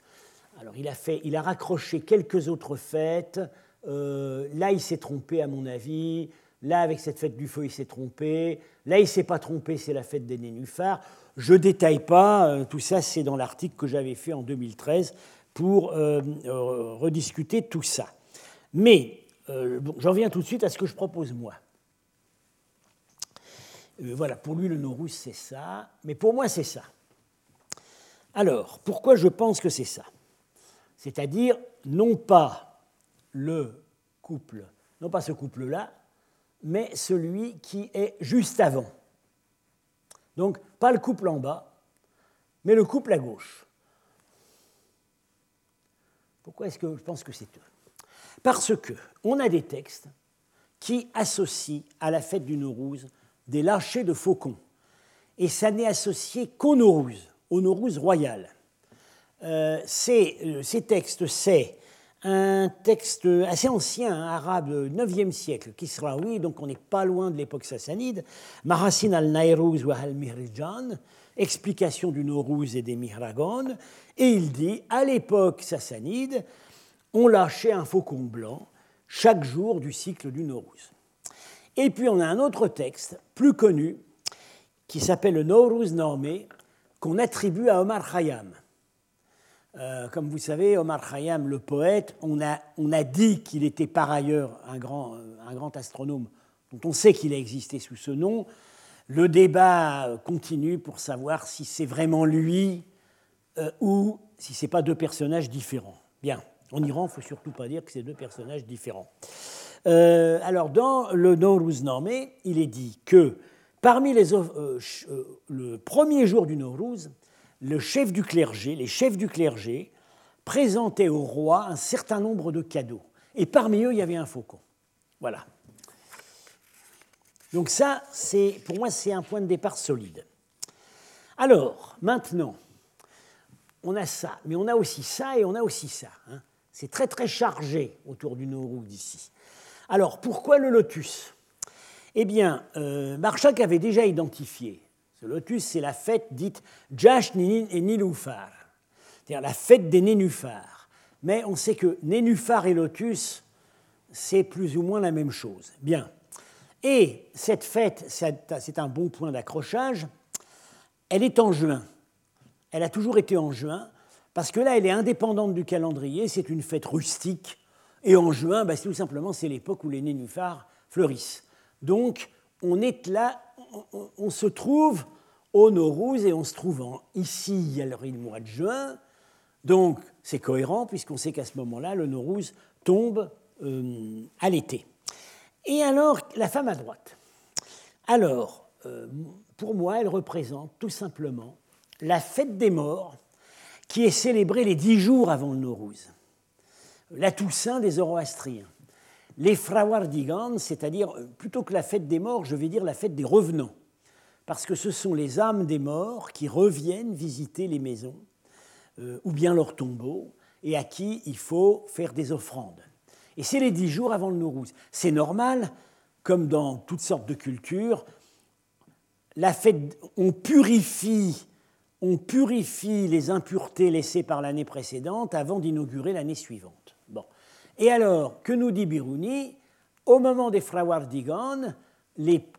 Alors il a, fait, il a raccroché quelques autres fêtes. Euh, là, il s'est trompé, à mon avis. Là, avec cette fête du feu, il s'est trompé. Là, il ne s'est pas trompé, c'est la fête des nénuphars. Je ne détaille pas, euh, tout ça, c'est dans l'article que j'avais fait en 2013 pour euh, euh, rediscuter tout ça. Mais j'en viens tout de suite à ce que je propose moi. voilà, pour lui, le Norus, c'est ça, mais pour moi, c'est ça. Alors, pourquoi je pense que c'est ça? C'est-à-dire, non pas le couple, non pas ce couple-là, mais celui qui est juste avant. Donc, pas le couple en bas, mais le couple à gauche. Pourquoi est-ce que je pense que c'est eux? Parce que on a des textes qui associent à la fête du Nowruz des lâchers de faucons. Et ça n'est associé qu'au Nowruz, au Nowruz royal. Euh, euh, ces textes, c'est un texte assez ancien, un arabe 9e siècle, qui sera, oui, donc on n'est pas loin de l'époque sassanide, Marasin al-Nairuz wa al-Mihrijan, explication du Nowruz et des Mihragon, et il dit, à l'époque sassanide, on lâchait un faucon blanc chaque jour du cycle du Nowruz. Et puis on a un autre texte, plus connu, qui s'appelle le Nowruz Normé, qu'on attribue à Omar Khayyam. Euh, comme vous savez, Omar Khayyam, le poète, on a, on a dit qu'il était par ailleurs un grand, euh, un grand astronome dont on sait qu'il a existé sous ce nom. Le débat continue pour savoir si c'est vraiment lui euh, ou si ce n'est pas deux personnages différents. Bien, en Iran, il ne faut surtout pas dire que c'est deux personnages différents. alors, dans le Nowruz Normé, il est dit que parmi les, le premier jour du Nowruz, le chef du clergé, les chefs du clergé, présentaient au roi un certain nombre de cadeaux. Et parmi eux, il y avait un faucon. Voilà. Donc ça, c'est, pour moi, c'est un point de départ solide. Alors, maintenant, on a ça, mais on a aussi ça et on a aussi ça. Hein. C'est très très chargé autour du Nowruz d'ici. Alors, pourquoi le lotus? Eh bien, euh, Marchak avait déjà identifié ce lotus, c'est la fête dite Jash et Nilufar, c'est-à-dire la fête des nénuphars. Mais on sait que nénuphar et lotus, c'est plus ou moins la même chose. Bien. Et cette fête, c'est un bon point d'accrochage, elle est en juin. Elle a toujours été en juin, parce que là, elle est indépendante du calendrier, c'est une fête rustique. Et en juin, bah, tout simplement, c'est l'époque où les nénuphars fleurissent. Donc, on est là, on, se trouve au Nowruz et on se trouve ici, il y a le mois de juin, donc c'est cohérent puisqu'on sait qu'à ce moment-là, le Nowruz tombe euh, à l'été. Et alors, la femme à droite. Alors, euh, pour moi, elle représente tout simplement la fête des morts qui est célébrée les dix jours avant le Nowruz, la Toussaint des Zoroastriens les Frawardigan, c'est-à-dire euh, plutôt que la fête des morts, je vais dire la fête des revenants, parce que ce sont les âmes des morts qui reviennent visiter les maisons euh, ou bien leurs tombeaux et à qui il faut faire des offrandes. Et c'est les dix jours avant le Nowruz. C'est normal, comme dans toutes sortes de cultures, la fête, on purifie les impuretés laissées par l'année précédente avant d'inaugurer l'année suivante. Et alors, que nous dit Biruni Au moment des Frawardigan,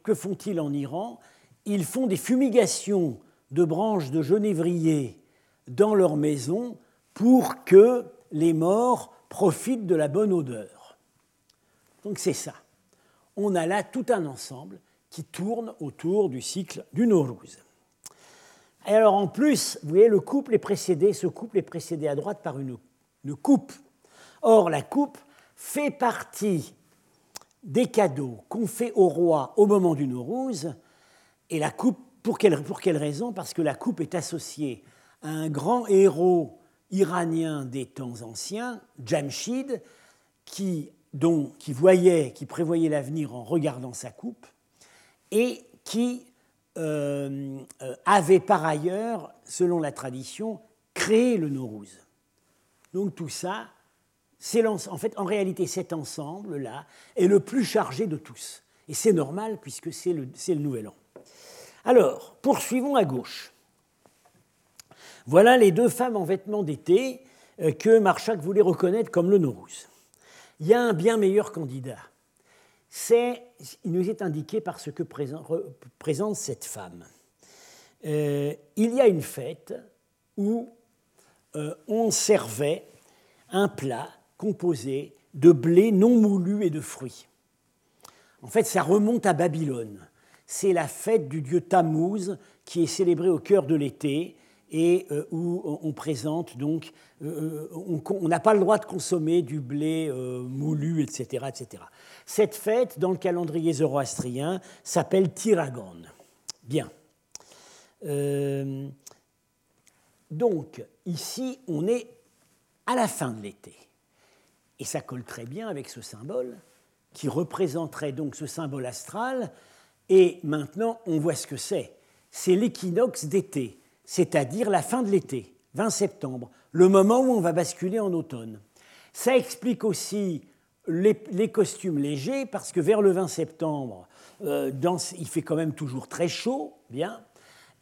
que font-ils en Iran? Ils font des fumigations de branches de genévrier dans leur maison pour que les morts profitent de la bonne odeur. Donc c'est ça. On a là tout un ensemble qui tourne autour du cycle du Nowruz. Et alors en plus, vous voyez, le couple est précédé, ce couple est précédé à droite par une, une coupe Or, la coupe fait partie des cadeaux qu'on fait au roi au moment du Nowruz. Et la coupe, pour quelle, pour quelle raison? Parce que la coupe est associée à un grand héros iranien des temps anciens, Jamshid, qui, qui voyait, qui prévoyait l'avenir en regardant sa coupe, et qui euh, euh, avait par ailleurs, selon la tradition, créé le Nowruz. Donc tout ça en fait, en réalité, cet ensemble-là est le plus chargé de tous. Et c'est normal puisque c'est le, nouvel an. Alors, poursuivons à gauche. Voilà les deux femmes en vêtements d'été euh, que Marchak voulait reconnaître comme le Nowruz. Il y a un bien meilleur candidat. Il nous est indiqué par ce que présente, cette femme. Euh, il y a une fête où euh, on servait un plat composé de blé non moulu et de fruits. En fait, ça remonte à Babylone. C'est la fête du dieu Tammuz qui est célébrée au cœur de l'été et euh, où on présente donc, euh, euh, on n'a pas le droit de consommer du blé moulu, etc., etc. Cette fête, dans le calendrier zoroastrien, s'appelle Tiragon. Bien. donc, ici, on est à la fin de l'été. Et ça colle très bien avec ce symbole qui représenterait donc ce symbole astral. Et maintenant, on voit ce que c'est. C'est l'équinoxe d'été, c'est-à-dire la fin de l'été, 20 septembre, le moment où on va basculer en automne. Ça explique aussi les, costumes légers, parce que vers le 20 septembre, euh, il fait quand même toujours très chaud, bien.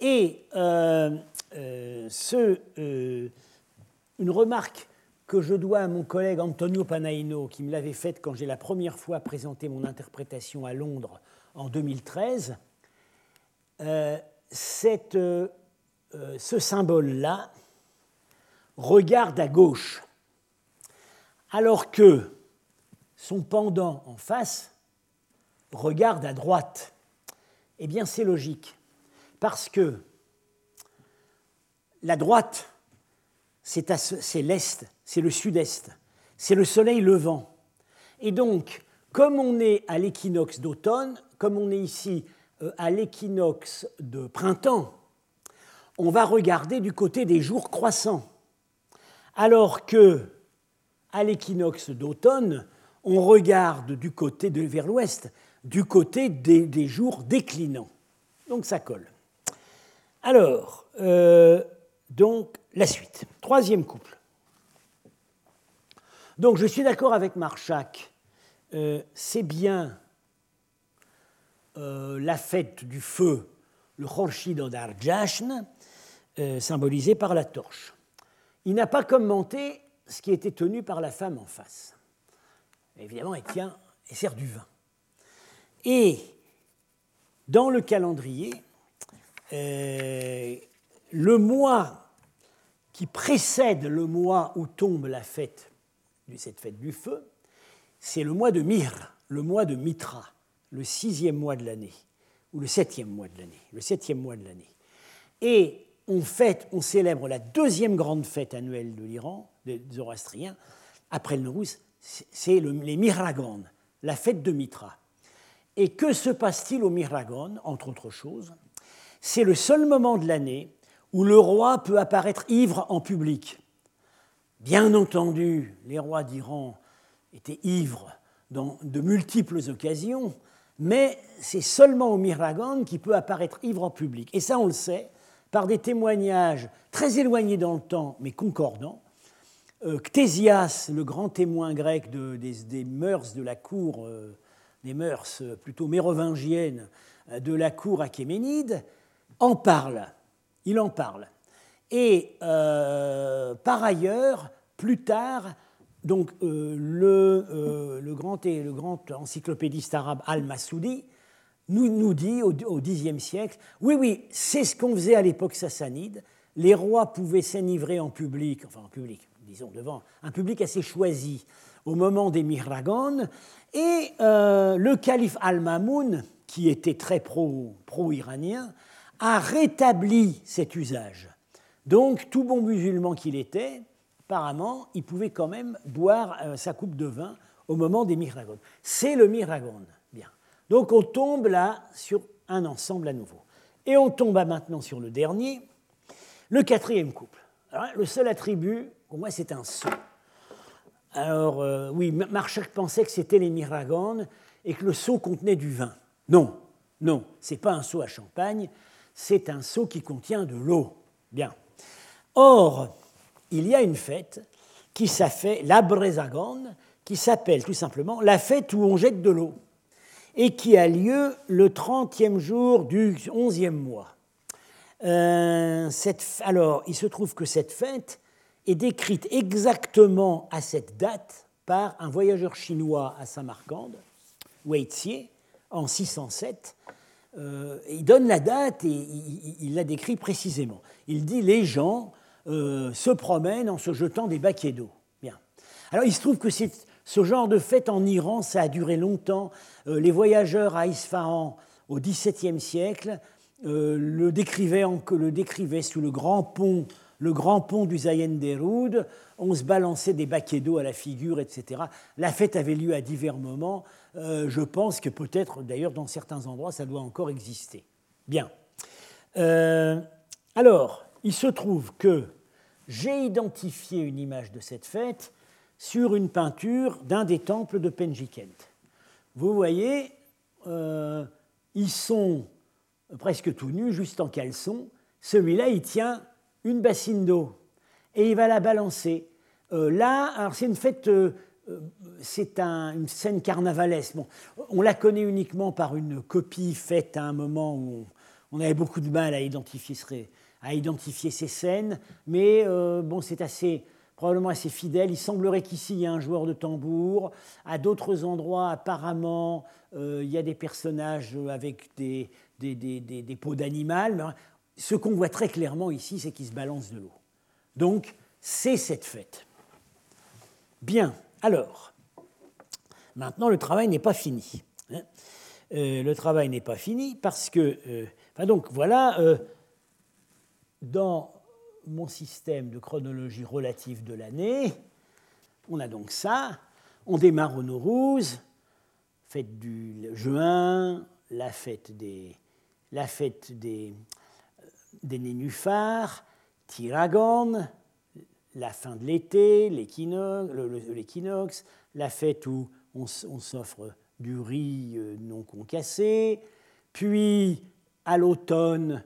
Et euh, euh, une remarque que je dois à mon collègue Antonio Panaino, qui me l'avait faite quand j'ai la première fois présenté mon interprétation à Londres en 2013, cette, ce symbole-là regarde à gauche, alors que son pendant en face regarde à droite. Eh bien, c'est logique, parce que la droite, c'est l'Est, c'est le Sud-Est, c'est le soleil levant. Et donc, comme on est à l'équinoxe d'automne, comme on est ici euh, à l'équinoxe de printemps, on va regarder du côté des jours croissants. Alors que, à l'équinoxe d'automne, on regarde du côté vers l'ouest, du côté des, jours déclinants. Donc ça colle. Alors, euh, donc la suite. Troisième couple. Donc je suis d'accord avec Marchak, euh, c'est bien euh, la fête du feu, le Khorshid Odar Jashn, symbolisé par la torche. Il n'a pas commenté ce qui était tenu par la femme en face. Évidemment, elle tient et sert du vin. Et dans le calendrier, euh, le mois qui précède le mois où tombe la fête, cette fête du feu, c'est le mois de Mir, le mois de Mitra, le sixième mois de l'année, ou le septième mois de l'année, le septième mois de l'année. Et on fête, on célèbre la deuxième grande fête annuelle de l'Iran, des Zoroastriens, après le Nowruz, c'est les Miragon, la fête de Mitra. Et que se passe-t-il au Miragon, entre autres choses? C'est le seul moment de l'année où le roi peut apparaître ivre en public. Bien entendu, les rois d'Iran étaient ivres dans de multiples occasions, mais c'est seulement au Miragon qu'il peut apparaître ivre en public. Et ça, on le sait par des témoignages très éloignés dans le temps, mais concordants, euh, Ctésias, le grand témoin grec des, mœurs de la cour, euh, des mœurs euh, plutôt mérovingiennes de la cour achéménide, en parle. Il en parle. Et par ailleurs, plus tard, donc, le, grand, le grand encyclopédiste arabe Al-Masoudi nous, nous dit au, Xe siècle, oui, oui, c'est ce qu'on faisait à l'époque sassanide, les rois pouvaient s'enivrer en public, enfin en public, disons, devant un public assez choisi au moment des Mihragon. Et euh, le calife Al-Mamoun, qui était très pro-iranien, a rétabli cet usage. Donc, tout bon musulman qu'il était, apparemment, il pouvait quand même boire euh, sa coupe de vin au moment des Mihragon. C'est le Mihragon. Bien. Donc, on tombe là sur un ensemble à nouveau. Et on tombe maintenant sur le dernier, le quatrième couple. le seul attribut pour moi, c'est un sceau. Alors, euh, oui, Marchak pensait que c'était les miragones et que le seau contenait du vin. Non, non, ce n'est pas un seau à champagne, c'est un seau qui contient de l'eau. Bien. Or, il y a une fête qui s'appelle la Brésagone, qui s'appelle tout simplement la fête où on jette de l'eau, et qui a lieu le 30e jour du 11e mois. Euh, alors, il se trouve que cette fête est décrite exactement à cette date par un voyageur chinois à Samarcande, Wei Tsie, en 607. Euh, il donne la date et il, la décrit précisément. Il dit les gens euh, se promènent en se jetant des baquets d'eau. Bien. Alors il se trouve que ce genre de fête en Iran, ça a duré longtemps. Euh, les voyageurs à Isfahan au XVIIe siècle le décrivaient, le, sous le grand pont le grand pont du Zayen Deroud, on se balançait des baquets d'eau à la figure, etc. La fête avait lieu à divers moments. Euh, je pense que peut-être, d'ailleurs, dans certains endroits, ça doit encore exister. Bien. Euh, alors, il se trouve que j'ai identifié une image de cette fête sur une peinture d'un des temples de Penjikent. Vous voyez, euh, ils sont presque tout nus, juste en caleçon. Celui-là, il tient une bassine d'eau et il va la balancer. Euh, là, alors c'est une fête, euh, c'est une scène carnavalesque. on la connaît uniquement par une copie faite à un moment où on, avait beaucoup de mal à identifier, à identifier ces scènes, mais bon, c'est assez probablement assez fidèle. Il semblerait qu'ici, il y a un joueur de tambour. À d'autres endroits, apparemment, euh, il y a des personnages avec des, des, des, des peaux d'animal. Ce qu'on voit très clairement ici, c'est qu'il se balance de l'eau. Donc, c'est cette fête. Bien, alors, maintenant, le travail n'est pas fini. Hein. Euh, le travail n'est pas fini parce que, euh, enfin donc voilà, dans mon système de chronologie relative de l'année. On a donc ça. On démarre au Nowruz, fête du juin, la fête des, nénuphars, Tiragon, la fin de l'été, l'équinoxe, la fête où on, s'offre du riz euh, non concassé, puis à l'automne,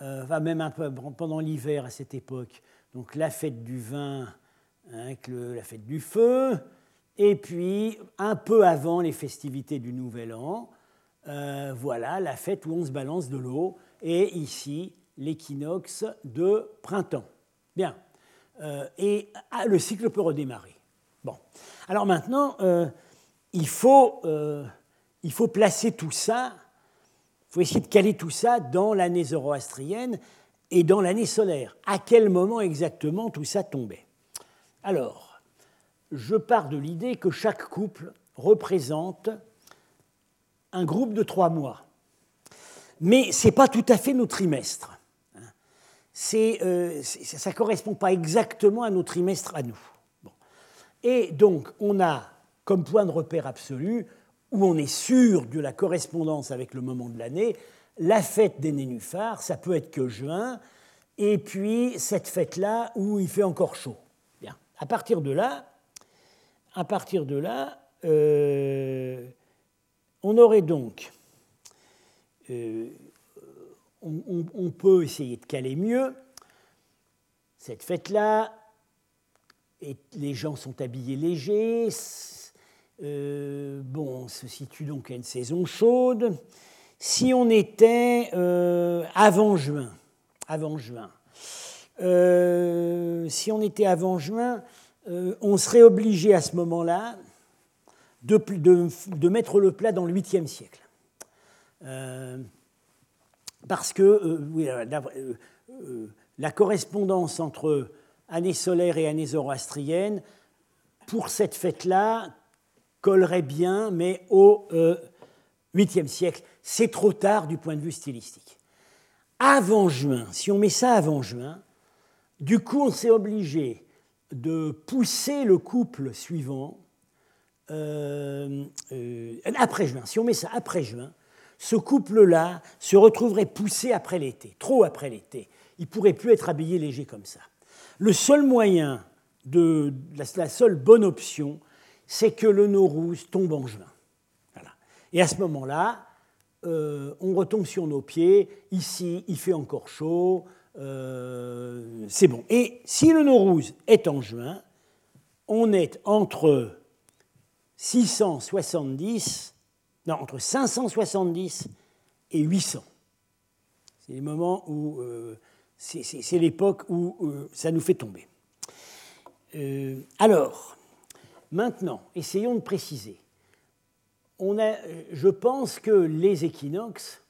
va même un peu pendant l'hiver à cette époque. Donc la fête du vin avec la fête du feu, et puis un peu avant les festivités du Nouvel An, euh, voilà la fête où on se balance de l'eau, et ici l'équinoxe de printemps. Bien. Euh, et ah, le cycle peut redémarrer. Bon. Alors maintenant, il, faut, il faut placer tout ça faut essayer de caler tout ça dans l'année zoroastrienne et dans l'année solaire. À quel moment exactement tout ça tombait? Alors, je pars de l'idée que chaque couple représente un groupe de trois mois. Mais ce n'est pas tout à fait nos trimestres. Euh, ça ne correspond pas exactement à nos trimestres à nous. Et donc, on a comme point de repère absolu où on est sûr de la correspondance avec le moment de l'année, la fête des nénuphars, ça peut être que juin, et puis cette fête-là où il fait encore chaud. Bien. À partir de là, à partir de là, euh, on aurait donc, euh, on, on, peut essayer de caler mieux cette fête-là. Et les gens sont habillés légers, euh, bon, on se situe donc à une saison chaude. Si on était euh, avant juin, avant juin, euh, si on était avant juin, on serait obligé à ce moment-là de, mettre le plat dans le 8e siècle. parce que oui, la correspondance entre année solaire et année zoroastrienne, pour cette fête-là, collerait bien, mais au 8e euh, siècle, c'est trop tard du point de vue stylistique. Avant juin, si on met ça avant juin, du coup on s'est obligé de pousser le couple suivant euh, euh, après juin. Si on met ça après juin, ce couple-là se retrouverait poussé après l'été, trop après l'été. Il pourrait plus être habillé léger comme ça. Le seul moyen, de, la seule bonne option, c'est que le Nowruz tombe en juin. Et à ce moment-là, euh, on retombe sur nos pieds. Ici, il fait encore chaud. Euh, c'est bon. Et si le Nowruz est en juin, on est entre 670, non, entre 570 et 800. C'est les moments où euh, c'est l'époque où ça nous fait tomber. alors, Maintenant, essayons de préciser. Je pense que les équinoxes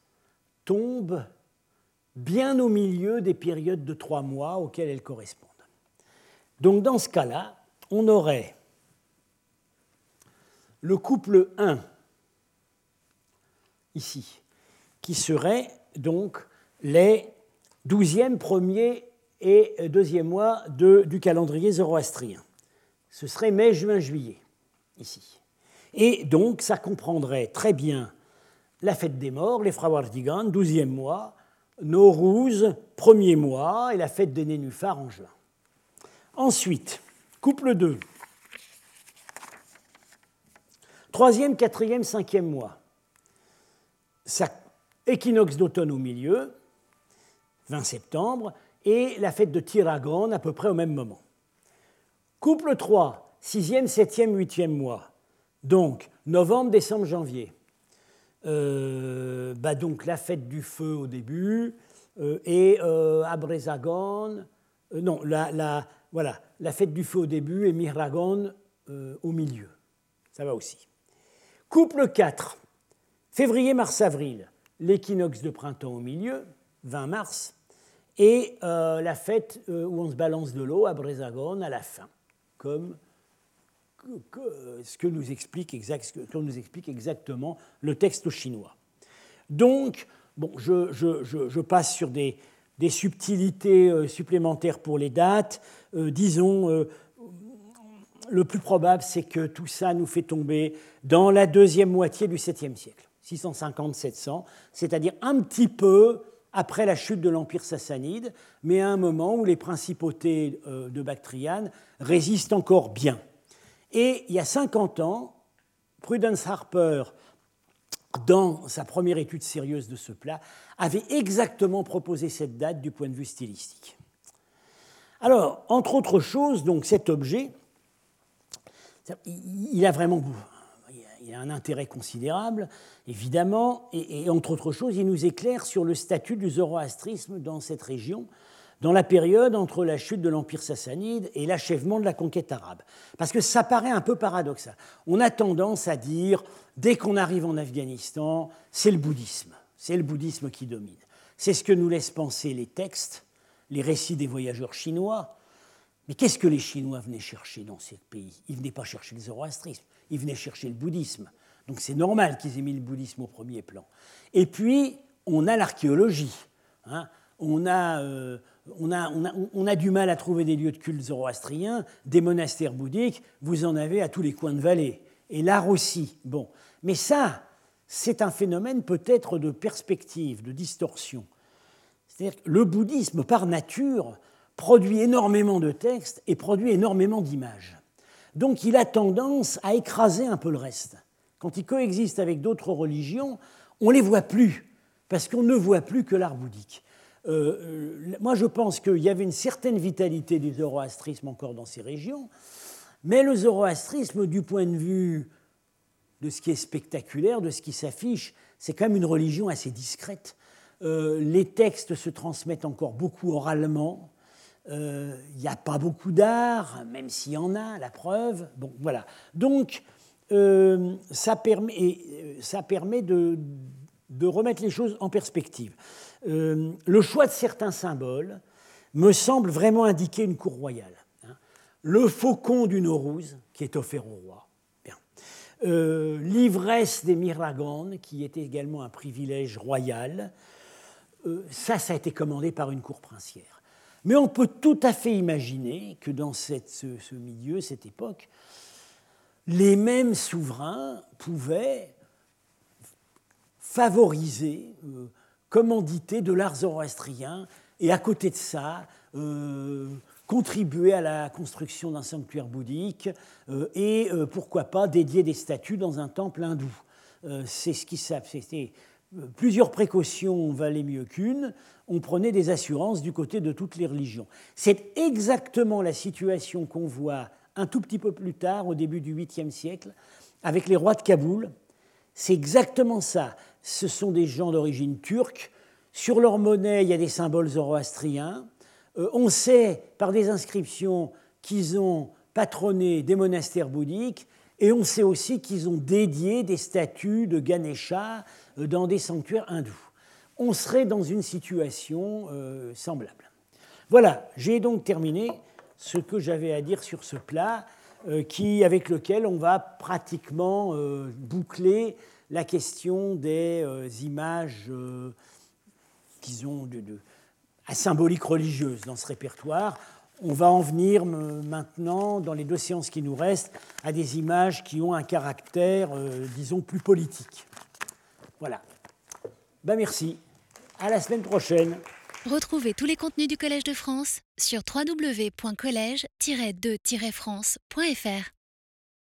tombent bien au milieu des périodes de trois mois auxquelles elles correspondent. Donc dans ce cas-là, on aurait le couple 1 ici, qui serait donc les 12e, 1er et 2e mois du calendrier zoroastrien ce serait mai, juin, juillet, ici. Et donc, ça comprendrait très bien la fête des morts, les Frawardigan, douzième mois, Nowruz, premier mois, et la fête des nénuphars en juin. Ensuite, couple 2. Troisième, quatrième, cinquième mois. Ça, équinoxe d'automne au milieu, 20 septembre, et la fête de Tiragon à peu près au même moment. Couple 3, sixième, septième, huitième mois. Donc, novembre, décembre, janvier. Euh, bah donc la fête du feu au début, euh, et euh, Abrezagon, non, la, voilà, la fête du feu au début et Miragon au milieu. Ça va aussi. Couple 4, février, mars, avril, l'équinoxe de printemps au milieu, 20 mars, et la fête où on se balance de l'eau à Brézagone à la fin, comme ce que nous explique, exactement le texte chinois. Donc, bon, je, passe sur des, subtilités euh, supplémentaires pour les dates. disons, le plus probable, c'est que tout ça nous fait tomber dans la deuxième moitié du 7e siècle, 650-700, c'est-à-dire un petit peu après la chute de l'Empire sassanide, mais à un moment où les principautés euh, de Bactriane résistent encore bien. Et il y a 50 ans, Prudence Harper, dans sa première étude sérieuse de ce plat, avait exactement proposé cette date du point de vue stylistique. Alors, entre autres choses, donc cet objet, il a vraiment il a un intérêt considérable, évidemment, et, entre autres choses, il nous éclaire sur le statut du zoroastrisme dans cette région, dans la période entre la chute de l'Empire sassanide et l'achèvement de la conquête arabe. Parce que ça paraît un peu paradoxal. On a tendance à dire, dès qu'on arrive en Afghanistan, c'est le bouddhisme, c'est le bouddhisme qui domine. C'est ce que nous laissent penser les textes, les récits des voyageurs chinois, mais qu'est-ce que les Chinois venaient chercher dans ce pays? Ils ne venaient pas chercher le zoroastrisme, ils venaient chercher le bouddhisme. Donc c'est normal qu'ils aient mis le bouddhisme au premier plan. Et puis, on a l'archéologie. Hein. on, a, euh, on, a, on, a, on, a, du mal à trouver des lieux de culte zoroastriens, des monastères bouddhiques, vous en avez à tous les coins de vallée. Et l'art aussi. Bon. Mais ça, c'est un phénomène peut-être de perspective, de distorsion. C'est-à-dire que le bouddhisme, par nature, produit énormément de textes et produit énormément d'images. Donc il a tendance à écraser un peu le reste. Quand il coexiste avec d'autres religions, on ne les voit plus, parce qu'on ne voit plus que l'art bouddhique. Euh, euh, moi, je pense qu'il y avait une certaine vitalité du zoroastrisme encore dans ces régions, mais le zoroastrisme, du point de vue de ce qui est spectaculaire, de ce qui s'affiche, c'est quand même une religion assez discrète. Euh, les textes se transmettent encore beaucoup oralement, il euh, n'y a pas beaucoup d'art, même s'il y en a, la preuve. Bon, voilà. Donc, euh, ça permet, euh, de, remettre les choses en perspective. le choix de certains symboles me semble vraiment indiquer une cour royale. Hein. Le faucon d'une rousse qui est offert au roi. L'ivresse des Miragones, qui était également un privilège royal. ça, ça a été commandé par une cour princière. Mais on peut tout à fait imaginer que dans ce, milieu, cette époque, les mêmes souverains pouvaient favoriser, euh, commanditer de l'art zoroastrien et à côté de ça, euh, contribuer à la construction d'un sanctuaire bouddhique euh, et pourquoi pas dédier des statues dans un temple hindou. C'est ce qui s'appelait plusieurs précautions valaient mieux qu'une, on prenait des assurances du côté de toutes les religions. C'est exactement la situation qu'on voit un tout petit peu plus tard, au début du 8e siècle, avec les rois de Kaboul. C'est exactement ça. Ce sont des gens d'origine turque. Sur leur monnaie, il y a des symboles zoroastriens. Euh, on sait par des inscriptions qu'ils ont patronné des monastères bouddhiques. Et on sait aussi qu'ils ont dédié des statues de Ganesha euh, dans des sanctuaires hindous. On serait dans une situation euh, semblable. Voilà, j'ai donc terminé ce que j'avais à dire sur ce plat, euh, qui, avec lequel on va pratiquement boucler la question des images, disons, de, à symbolique religieuse dans ce répertoire. On va en venir maintenant, dans les deux séances qui nous restent, à des images qui ont un caractère, euh, disons, plus politique. Voilà. Ben merci. À la semaine prochaine. Retrouvez tous les contenus du Collège de France sur www.colège-2-france.fr.